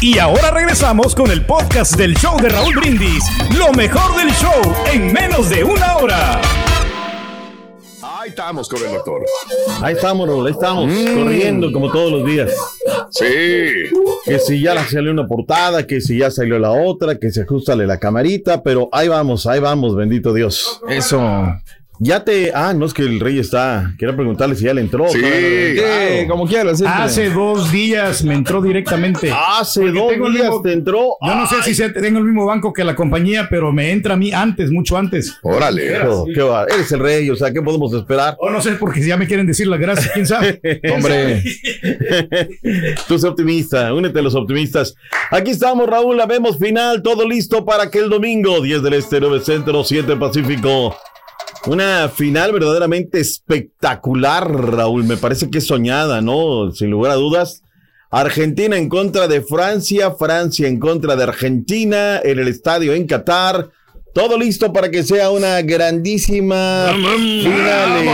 Speaker 16: Y ahora regresamos con el podcast del show de Raúl Brindis. Lo mejor del show en menos de una hora.
Speaker 5: Ahí estamos con el doctor.
Speaker 31: Ahí estamos, Raúl, ahí estamos,
Speaker 5: Mm.
Speaker 31: corriendo como todos los días.
Speaker 5: Sí.
Speaker 31: Que si ya salió una portada, que si ya salió la otra, que se ajustale la camarita, pero ahí vamos, ahí vamos, bendito Dios.
Speaker 29: Eso.
Speaker 31: Ya te. Ah, no es que el rey está. Quiero preguntarle si ya le entró.
Speaker 5: Sí.
Speaker 29: Como quieras. siempre.
Speaker 4: Hace dos días me entró directamente.
Speaker 31: Hace
Speaker 4: Porque
Speaker 31: dos días
Speaker 4: mismo-
Speaker 31: te entró.
Speaker 4: Yo no sé si se- tengo el mismo banco que la compañía, pero me entra a mí antes, mucho antes.
Speaker 5: Órale.
Speaker 31: Hijo, qué va, Eres el rey, o sea, ¿qué podemos esperar?
Speaker 4: O no sé porque ya me quieren decir las gracias, quién sabe.
Speaker 31: Hombre, tú eres optimista, únete a los optimistas. Aquí estamos, Raúl, la vemos final, todo listo para que el domingo, 10 del Este, 9 Centro, 7 Pacífico. Una final verdaderamente espectacular, Raúl. Me parece que es soñada, ¿no? Sin lugar a dudas. Argentina en contra de Francia, Francia en contra de Argentina, en el estadio en Qatar. Todo listo para que sea una grandísima final.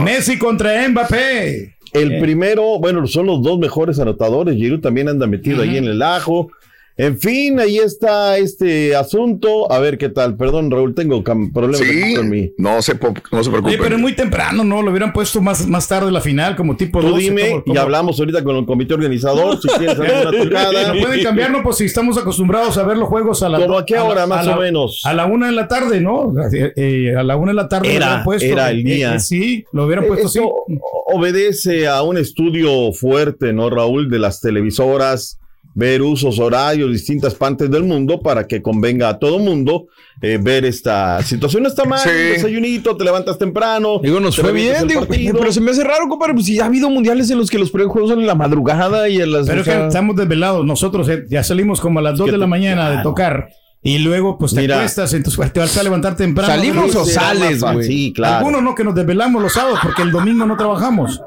Speaker 31: eh.
Speaker 4: Messi contra Mbappé.
Speaker 31: El primero, bueno, son los dos mejores anotadores. Giroud también anda metido ahí en el ajo. En fin, ahí está este asunto. A ver qué tal. Perdón, Raúl, tengo problemas
Speaker 5: Sí,
Speaker 31: con mi.
Speaker 5: no se, no se
Speaker 4: Oye,
Speaker 5: preocupen.
Speaker 4: pero es muy temprano, ¿no? Lo hubieran puesto más, más tarde la final, como tipo
Speaker 31: Tú
Speaker 4: 12,
Speaker 31: dime
Speaker 4: como-
Speaker 31: y hablamos ahorita con el comité organizador. Si quieres hacer una tocada.
Speaker 4: Lo pueden cambiar, ¿no? Pues si estamos acostumbrados a ver los juegos a la
Speaker 31: ¿Cómo a qué
Speaker 4: la-
Speaker 31: hora, más
Speaker 4: la-
Speaker 31: o menos?
Speaker 4: A la una de la tarde, ¿no? Eh, eh, a la una de la tarde lo
Speaker 31: Era-
Speaker 4: hubieran puesto.
Speaker 31: era el
Speaker 4: Eh,
Speaker 31: día.
Speaker 4: eh, sí, lo hubieran puesto
Speaker 31: Esto
Speaker 4: así.
Speaker 31: obedece a un estudio fuerte, ¿no, Raúl? De las televisoras, ver usos horarios, distintas partes del mundo para que convenga a todo mundo eh, ver esta situación. No está mal,
Speaker 29: Sí.
Speaker 31: desayunito, te levantas temprano.
Speaker 29: Digo, nos
Speaker 31: te
Speaker 29: fue bien, digo, pero se me hace raro, compadre, pues si ya ha habido mundiales en los que los juegos son en la madrugada y en las...
Speaker 4: Pero
Speaker 29: o
Speaker 4: es que estamos desvelados. Nosotros eh, ya salimos como a las 2
Speaker 31: que
Speaker 4: de la mañana de tocar. Y luego, pues te
Speaker 31: Mira.
Speaker 4: acuestas, entonces pues, te vas a levantar temprano.
Speaker 29: ¿Salimos
Speaker 4: ¿no?
Speaker 29: o sales, güey?
Speaker 31: Sí, claro.
Speaker 4: Algunos no, que nos desvelamos los sábados porque el domingo no trabajamos.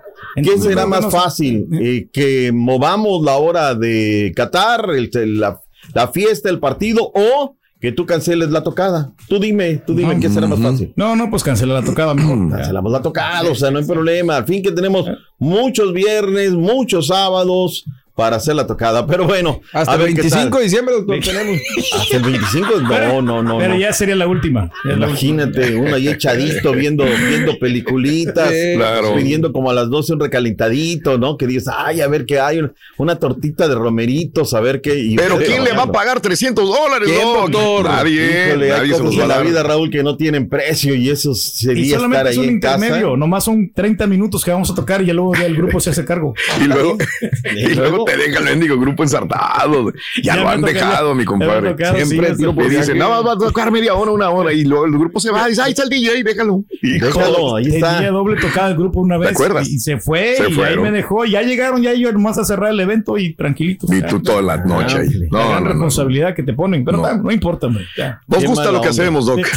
Speaker 31: ¿Qué será más fácil? Eh, ¿Que movamos la hora de Qatar, el- la, la fiesta, el partido o que tú canceles la tocada? Tú dime, tú dime, ¿qué será más fácil?
Speaker 4: No, no, pues cancela la tocada mejor.
Speaker 31: Cancelamos la tocada, o sea, no hay problema. Al fin que tenemos muchos viernes, muchos sábados para hacer la tocada. Pero bueno,
Speaker 7: Hasta el
Speaker 31: ver qué
Speaker 7: 25
Speaker 31: tal.
Speaker 7: de diciembre lo tenemos.
Speaker 31: Hasta el 25, no, no, no.
Speaker 4: Pero
Speaker 31: no.
Speaker 4: ya sería la última.
Speaker 31: Imagínate, uno ahí echadito viendo, viendo peliculitas,
Speaker 5: Sí, claro.
Speaker 31: pidiendo como a las 12 un recalentadito, ¿no? Que dices, ay, a ver qué hay, una, una tortita de romeritos, a ver qué. y-
Speaker 5: Pero
Speaker 31: y-
Speaker 5: ¿quién le va a pagar 300 dólares,
Speaker 31: doctor?
Speaker 5: Nadie,
Speaker 31: Híjole, hay
Speaker 5: nadie se
Speaker 31: cosas
Speaker 5: los va a
Speaker 31: en la vida, Raúl, que no tienen precio y eso
Speaker 4: Y
Speaker 31: sería estar
Speaker 4: solamente
Speaker 31: ahí
Speaker 4: es un
Speaker 31: en casa.
Speaker 4: intermedio, nomás son 30 minutos que vamos a tocar y ya luego ya el grupo se hace cargo.
Speaker 5: Y luego, y luego te deja el mendigo grupo ensartado. Ya,
Speaker 4: Ya
Speaker 5: lo han
Speaker 4: tocado,
Speaker 5: dejado, mi compadre.
Speaker 4: tocado,
Speaker 5: Siempre
Speaker 4: sí, sí,
Speaker 5: dicen,
Speaker 4: sí.
Speaker 5: nada más va a tocar media hora, una hora. Y luego el grupo se va y dice, ahí está el DJ, déjalo.
Speaker 31: Déjalo, ahí está.
Speaker 4: Tenía doble tocada el grupo una vez.
Speaker 5: acuerdas?
Speaker 4: Y, se fue
Speaker 5: Se
Speaker 4: y ahí me dejó. Ya llegaron ya ellos nomás a cerrar el evento y tranquilitos.
Speaker 5: Y tú toda la noche ahí.
Speaker 4: La
Speaker 5: No,
Speaker 4: gran
Speaker 5: no, no.
Speaker 4: responsabilidad que te ponen, pero no, no importa.
Speaker 5: Nos gusta lo que
Speaker 31: onda.
Speaker 5: hacemos, Doc. Es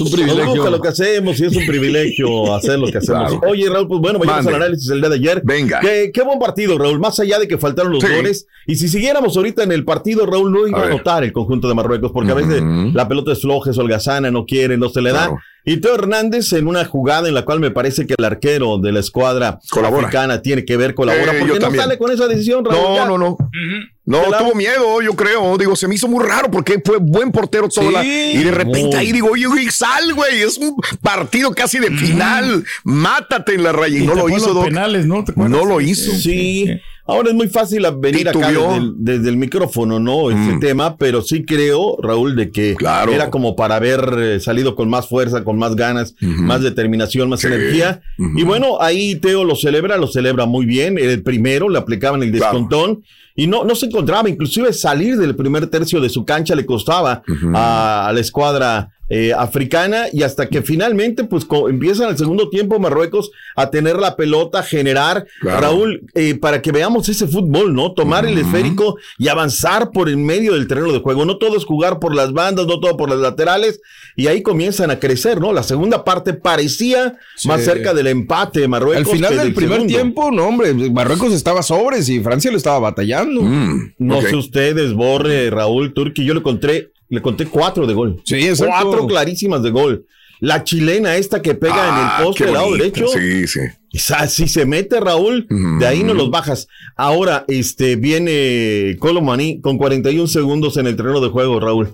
Speaker 5: un
Speaker 31: Nos
Speaker 5: privilegio.
Speaker 31: gusta lo que hacemos y es un privilegio hacer lo que hacemos. Oye, Raúl, pues bueno, vayamos al análisis del día de ayer.
Speaker 5: Venga.
Speaker 31: Qué, qué buen partido, Raúl. Más allá de que faltaron los
Speaker 5: Sí.
Speaker 31: goles. Y si siguiéramos ahorita en el partido, Raúl no iba
Speaker 5: A
Speaker 31: a, anotar el conjunto de Marruecos, porque a veces la pelota es floja, es holgazana, no quiere, no se le da.
Speaker 5: Claro.
Speaker 31: Y Teo Hernández en una jugada en la cual me parece que el arquero de la escuadra
Speaker 5: Colabora.
Speaker 31: africana tiene que ver, colabora,
Speaker 5: Eh,
Speaker 31: porque no
Speaker 5: también.
Speaker 31: sale con esa decisión, Raúl.
Speaker 5: No,
Speaker 31: ya.
Speaker 5: no, no. No, tuvo miedo, yo creo. Digo, se me hizo muy raro porque fue buen portero todo
Speaker 7: Sí,
Speaker 5: la- Y de repente
Speaker 31: muy.
Speaker 5: ahí digo, oye, güey, sal, güey. Es un partido casi de final. Mátate en la raya. Y,
Speaker 4: Y
Speaker 5: no lo hizo, Doc.
Speaker 4: penales, ¿no?
Speaker 5: No lo hizo.
Speaker 31: Sí, ahora es muy fácil venir acá desde el, desde el micrófono, ¿no? Este
Speaker 5: Mm.
Speaker 31: tema, pero sí creo, Raúl, de que
Speaker 5: Claro.
Speaker 31: era como para haber eh, salido con más fuerza, con más ganas, más determinación, más
Speaker 5: Sí.
Speaker 31: energía. Y bueno, ahí Teo lo celebra, lo celebra muy bien. Era el primero, le aplicaban el
Speaker 5: Claro.
Speaker 31: descontón. Y no, no se encontraba, inclusive salir del primer tercio de su cancha le costaba a la escuadra eh, africana y hasta que finalmente pues empiezan el segundo tiempo Marruecos a tener la pelota, generar,
Speaker 5: Claro.
Speaker 31: Raúl, eh, para que veamos ese fútbol, ¿no? Tomar el esférico y avanzar por el medio del terreno de juego. No todo es jugar por las bandas, no todo por las laterales y ahí comienzan a crecer, ¿no? La segunda parte parecía
Speaker 7: Sí.
Speaker 31: más cerca del empate de
Speaker 7: Al
Speaker 31: Marruecos.
Speaker 7: final
Speaker 31: que
Speaker 7: del primer
Speaker 31: segundo.
Speaker 7: tiempo, no, hombre, Marruecos estaba sobres y Francia lo estaba batallando.
Speaker 5: Mm,
Speaker 31: No sé ustedes, Borre, Raúl, Turki, yo le conté, le conté cuatro de gol.
Speaker 7: Sí, exacto.
Speaker 31: Cuatro clarísimas de gol. La chilena esta que pega en
Speaker 5: Ah,
Speaker 31: el poste
Speaker 5: qué
Speaker 31: del lado derecho.
Speaker 5: Sí, sí.
Speaker 31: Esa- Si se mete Raúl, de ahí no los bajas. Ahora, este, viene Colomani con 41 segundos en el terreno de juego, Raúl.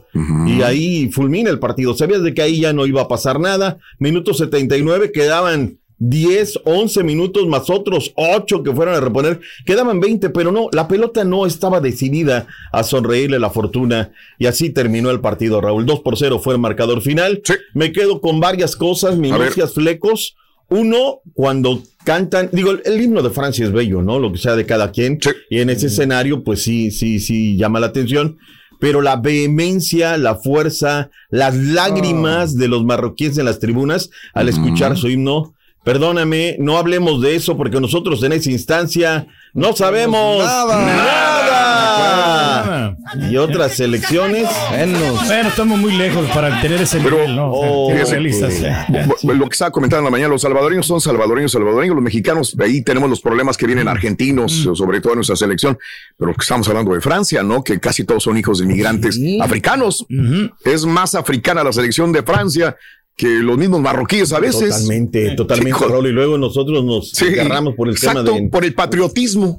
Speaker 31: Y ahí fulmina el partido. Sabías de que ahí ya no iba a pasar nada. Minuto 79, quedaban 10, 11 minutos más otros 8 que fueron a reponer. Quedaban 20, pero no, la pelota no estaba decidida a sonreírle la fortuna. Y así terminó el partido, Raúl. 2 por 0 fue el marcador final.
Speaker 5: Sí.
Speaker 31: Me quedo con varias cosas, minucias, flecos. Uno, cuando cantan, digo, el, el himno de Francia es bello, ¿no? Lo que sea de cada quien.
Speaker 5: Sí.
Speaker 31: Y en ese escenario, pues sí, sí, sí, llama la atención. Pero la vehemencia, la fuerza, las lágrimas de los marroquíes en las tribunas al escuchar su himno. Perdóname, no hablemos de eso porque nosotros en esa instancia no sabemos
Speaker 7: Nada.
Speaker 31: nada. Y otras elecciones.
Speaker 4: Bueno, estamos muy lejos para tener ese
Speaker 5: Pero,
Speaker 4: nivel, ¿no?
Speaker 31: Oh,
Speaker 5: Lo que estaba comentando en la mañana, los salvadoreños son salvadoreños, salvadoreños, los mexicanos, ahí tenemos los problemas que vienen argentinos, sobre todo en nuestra selección, pero estamos hablando de Francia, ¿no? Que casi todos son hijos de inmigrantes africanos. Es más africana la selección de Francia que los mismos marroquíes a veces.
Speaker 31: Totalmente, totalmente,
Speaker 5: Sí,
Speaker 31: Raúl. Y luego nosotros nos
Speaker 5: Sí,
Speaker 31: agarramos por el
Speaker 5: exacto,
Speaker 31: tema de
Speaker 5: por el patriotismo,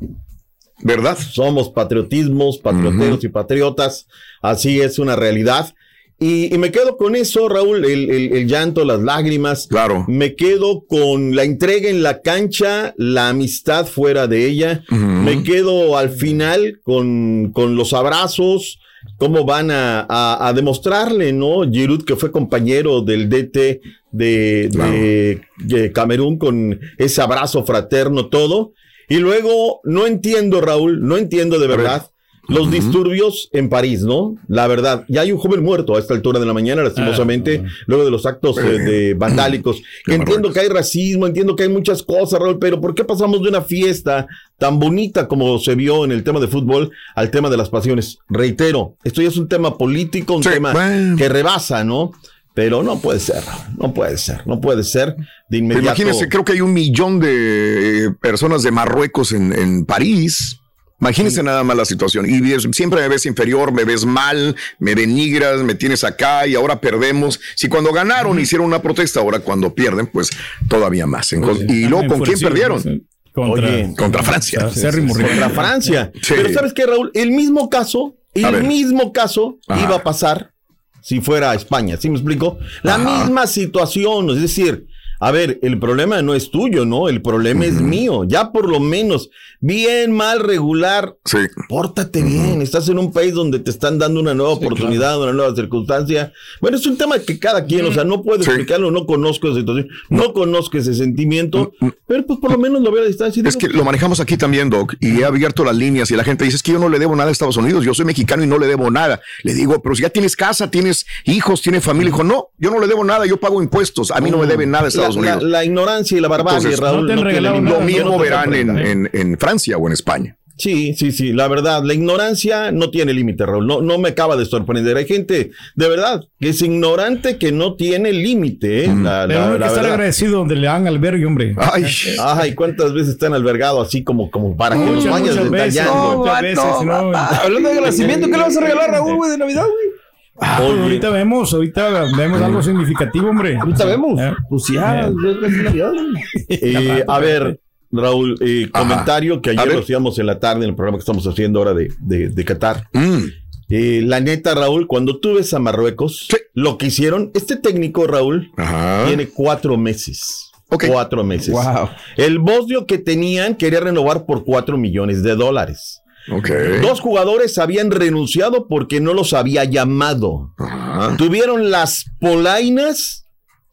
Speaker 5: ¿verdad?
Speaker 31: somos patriotismos, patrioteros y patriotas. Así es una realidad. Y, y me quedo con eso, Raúl, el, el- el llanto, las lágrimas.
Speaker 5: Claro.
Speaker 31: Me quedo con la entrega en la cancha, la amistad fuera de ella. Me quedo al final con, con los abrazos, cómo van a, a- a demostrarle, ¿no? Giroud, que fue compañero del DT de, de- de Camerún, con ese abrazo fraterno, todo. Y luego, no entiendo, Raúl, no entiendo de
Speaker 5: ver.
Speaker 31: verdad. Los disturbios en París, ¿no? La verdad, ya hay un joven muerto a esta altura de la mañana, lastimosamente, luego de los actos eh, de vandálicos. Que entiendo que hay racismo, entiendo que hay muchas cosas, Raúl, pero ¿por qué pasamos de una fiesta tan bonita como se vio en el tema de fútbol al tema de las pasiones? Reitero, esto ya es un tema político, un
Speaker 5: Sí,
Speaker 31: tema
Speaker 5: bueno.
Speaker 31: que rebasa, ¿no? Pero no puede ser, no puede ser, no puede ser de inmediato.
Speaker 5: Imagínense, creo que hay un millón de eh, personas de Marruecos en, en París. Imagínense nada más la situación. Y siempre me ves inferior, me ves mal, me denigras, me tienes acá y ahora perdemos. Si cuando ganaron hicieron una protesta, ahora cuando pierden, pues todavía más. En- y luego, ¿con quién perdieron?
Speaker 4: Contra,
Speaker 31: Oye,
Speaker 5: Contra Francia.
Speaker 31: Contra Francia.
Speaker 5: Sí.
Speaker 31: Pero ¿sabes qué, Raúl? El mismo caso, el mismo caso
Speaker 5: Ajá.
Speaker 31: iba a pasar si fuera a España. ¿Sí me explico? La misma situación. Es decir, a ver, el problema no es tuyo, ¿no? El problema es mío. Ya por lo menos, bien, mal, regular.
Speaker 5: Sí.
Speaker 31: Pórtate bien. Estás en un país donde te están dando una nueva oportunidad, una nueva circunstancia. Bueno, es un tema que cada quien, o sea, no puedo explicarlo, no conozco esa situación, no conozco ese sentimiento, pero pues por lo menos lo veo a distancia. y
Speaker 5: Es
Speaker 31: digo,
Speaker 5: que lo manejamos aquí también, Doc, y he abierto las líneas y la gente dice, es que yo no le debo nada a Estados Unidos, yo soy mexicano y no le debo nada. Le digo, pero si ya tienes casa, tienes hijos, tienes familia, dijo, no, yo no le debo nada, yo pago impuestos, a mí no me deben nada a Estados
Speaker 31: la,
Speaker 5: Unidos.
Speaker 31: La, la ignorancia y la barbarie,
Speaker 5: Entonces,
Speaker 31: Raúl.
Speaker 5: no
Speaker 31: tiene límite.
Speaker 5: Lo mismo verán en, en- en Francia o en España.
Speaker 31: Sí, sí, sí, la verdad, la ignorancia no tiene límite, Raúl. No, no me acaba de sorprender. Hay gente, de verdad, que es ignorante que no tiene límite. ¿eh? La, la-
Speaker 4: hay que estar agradecido donde le dan albergue, hombre.
Speaker 5: Ay,
Speaker 31: Ay, ¿cuántas veces están albergados así como, como para que los vayas detallando?
Speaker 4: no.
Speaker 7: Hablando de agradecimiento, ¿qué le vas a regalar, Raúl, güey, de Navidad, güey?
Speaker 4: Ah, pues ahorita vemos, ahorita vemos algo significativo, hombre.
Speaker 7: Ahorita vemos.
Speaker 4: Eh,
Speaker 7: Pues ya,
Speaker 4: eh.
Speaker 31: Eh, a ver, Raúl, eh, comentario que ayer lo hacíamos en la tarde en el programa que estamos haciendo ahora de, de, de Qatar.
Speaker 5: Mm.
Speaker 31: Eh, la neta, Raúl, cuando tú ves a Marruecos, lo que hicieron, este técnico, Raúl,
Speaker 5: Ajá.
Speaker 31: tiene cuatro meses.
Speaker 5: Ok.
Speaker 31: Cuatro meses.
Speaker 7: Wow.
Speaker 31: El bosnio que tenían quería renovar por cuatro millones de dólares. Dos jugadores habían renunciado porque no los había llamado.
Speaker 5: Ajá.
Speaker 31: Tuvieron las polainas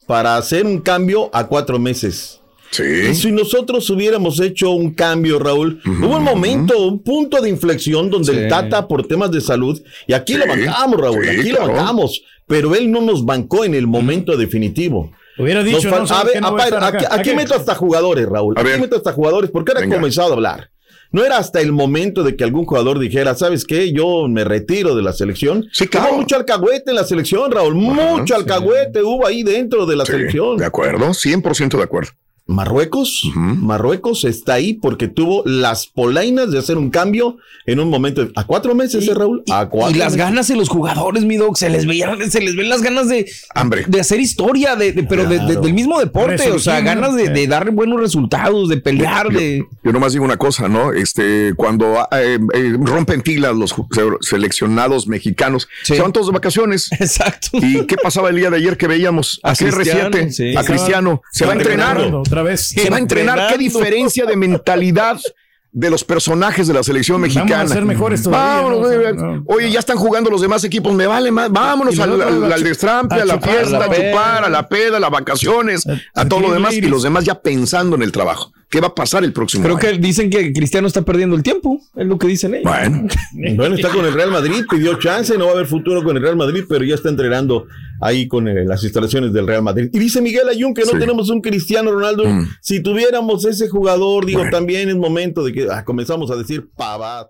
Speaker 31: para hacer un cambio a cuatro meses. Y
Speaker 5: Sí.
Speaker 31: si nosotros hubiéramos hecho un cambio, Raúl, hubo un momento, un punto de inflexión donde
Speaker 7: Sí.
Speaker 31: el Tata por temas de salud, y aquí
Speaker 5: Sí,
Speaker 31: lo bancamos, Raúl,
Speaker 5: sí,
Speaker 31: aquí
Speaker 5: claro.
Speaker 31: lo bancamos, pero él no nos bancó en el momento definitivo.
Speaker 4: Hubiera dicho,
Speaker 31: aquí, aquí
Speaker 4: Aquí.
Speaker 31: meto hasta jugadores, Raúl.
Speaker 5: A
Speaker 31: aquí
Speaker 5: ver.
Speaker 31: meto hasta jugadores, porque ahora he comenzado a hablar. No era hasta el momento de que algún jugador dijera, ¿sabes qué? Yo me retiro de la selección.
Speaker 5: Sí, claro.
Speaker 31: Hubo mucho alcahuete en la selección, Raúl. mucho alcahuete hubo ahí dentro de la
Speaker 5: Sí,
Speaker 31: selección.
Speaker 5: de acuerdo, 100% de acuerdo.
Speaker 31: Marruecos. Marruecos está ahí porque tuvo las polainas de hacer un cambio en un momento. ¿A cuatro meses, eh, Raúl? A cuatro
Speaker 7: Y las
Speaker 31: meses.
Speaker 7: ganas de los jugadores, mi dog, se les veían, se les ven las ganas de,
Speaker 5: Hambre.
Speaker 7: de hacer historia, de, de- pero de- de-
Speaker 31: Claro.
Speaker 7: del mismo deporte, o sea, ganas de, dar buenos resultados, de pelear,
Speaker 5: Yo-
Speaker 7: de...
Speaker 5: Yo nomás digo una cosa, ¿no? Este, cuando eh, eh, rompen filas los seleccionados mexicanos,
Speaker 7: Sí.
Speaker 5: se van todos de vacaciones.
Speaker 7: Exacto.
Speaker 5: ¿Y qué pasaba el día de ayer que veíamos
Speaker 7: A
Speaker 5: a, CR7,
Speaker 7: Cristiano, sí.
Speaker 5: a Cristiano? Se va a entrenar.
Speaker 4: Otra vez.
Speaker 5: Se va a entrenar. ¿Qué diferencia de mentalidad de los personajes de la selección
Speaker 4: Vamos a
Speaker 5: mexicana?
Speaker 4: ser mejores todavía,
Speaker 5: Vámonos,
Speaker 4: ¿no?
Speaker 5: Oye, ya están jugando los demás equipos, me vale más. Vámonos al, al, destrampe,
Speaker 4: a
Speaker 5: a la
Speaker 4: chupar,
Speaker 5: fiesta,
Speaker 4: a la
Speaker 5: chupar, a la peda, a las vacaciones,
Speaker 4: A-
Speaker 5: a todo lo demás y los demás ya pensando en el trabajo. ¿Qué va a pasar el próximo
Speaker 7: Creo
Speaker 5: año?
Speaker 7: que dicen que Cristiano está perdiendo el tiempo, es lo que dicen ellos.
Speaker 5: Bueno,
Speaker 31: Bueno, está con el Real Madrid, pidió chance, no va a haber futuro con el Real Madrid, pero ya está entrenando ahí con eh, las instalaciones del Real Madrid. Y dice Miguel Ayun que no
Speaker 5: Sí.
Speaker 31: tenemos un Cristiano Ronaldo.
Speaker 5: Mm.
Speaker 31: Si tuviéramos ese jugador, digo,
Speaker 5: Bueno.
Speaker 31: también es momento de que ah, comenzamos a decir pavada.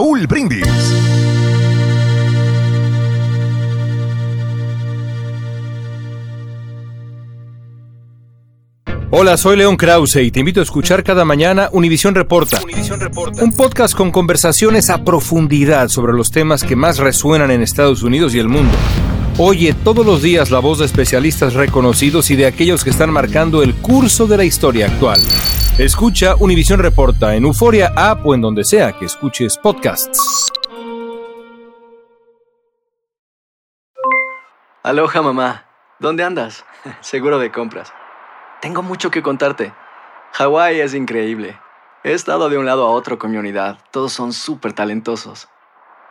Speaker 22: Brindis.
Speaker 32: Hola, soy León Krause y te invito a escuchar cada mañana Univisión Reporta, un podcast con conversaciones a profundidad sobre los temas que más resuenan en Estados Unidos y el mundo. Oye todos los días la voz de especialistas reconocidos y de aquellos que están marcando el curso de la historia actual. Escucha Univisión Reporta en Euforia App o en donde sea que escuches podcasts.
Speaker 33: Aloha mamá, ¿dónde andas? Seguro de compras. Tengo mucho que contarte. Hawái es increíble. He estado de un lado a otro con mi unidad. Todos son súper talentosos.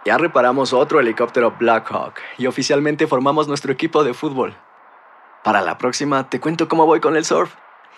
Speaker 33: Ya reparamos otro helicóptero Blackhawk y oficialmente formamos nuestro equipo de fútbol.
Speaker 34: Para la próxima te cuento cómo voy con el surf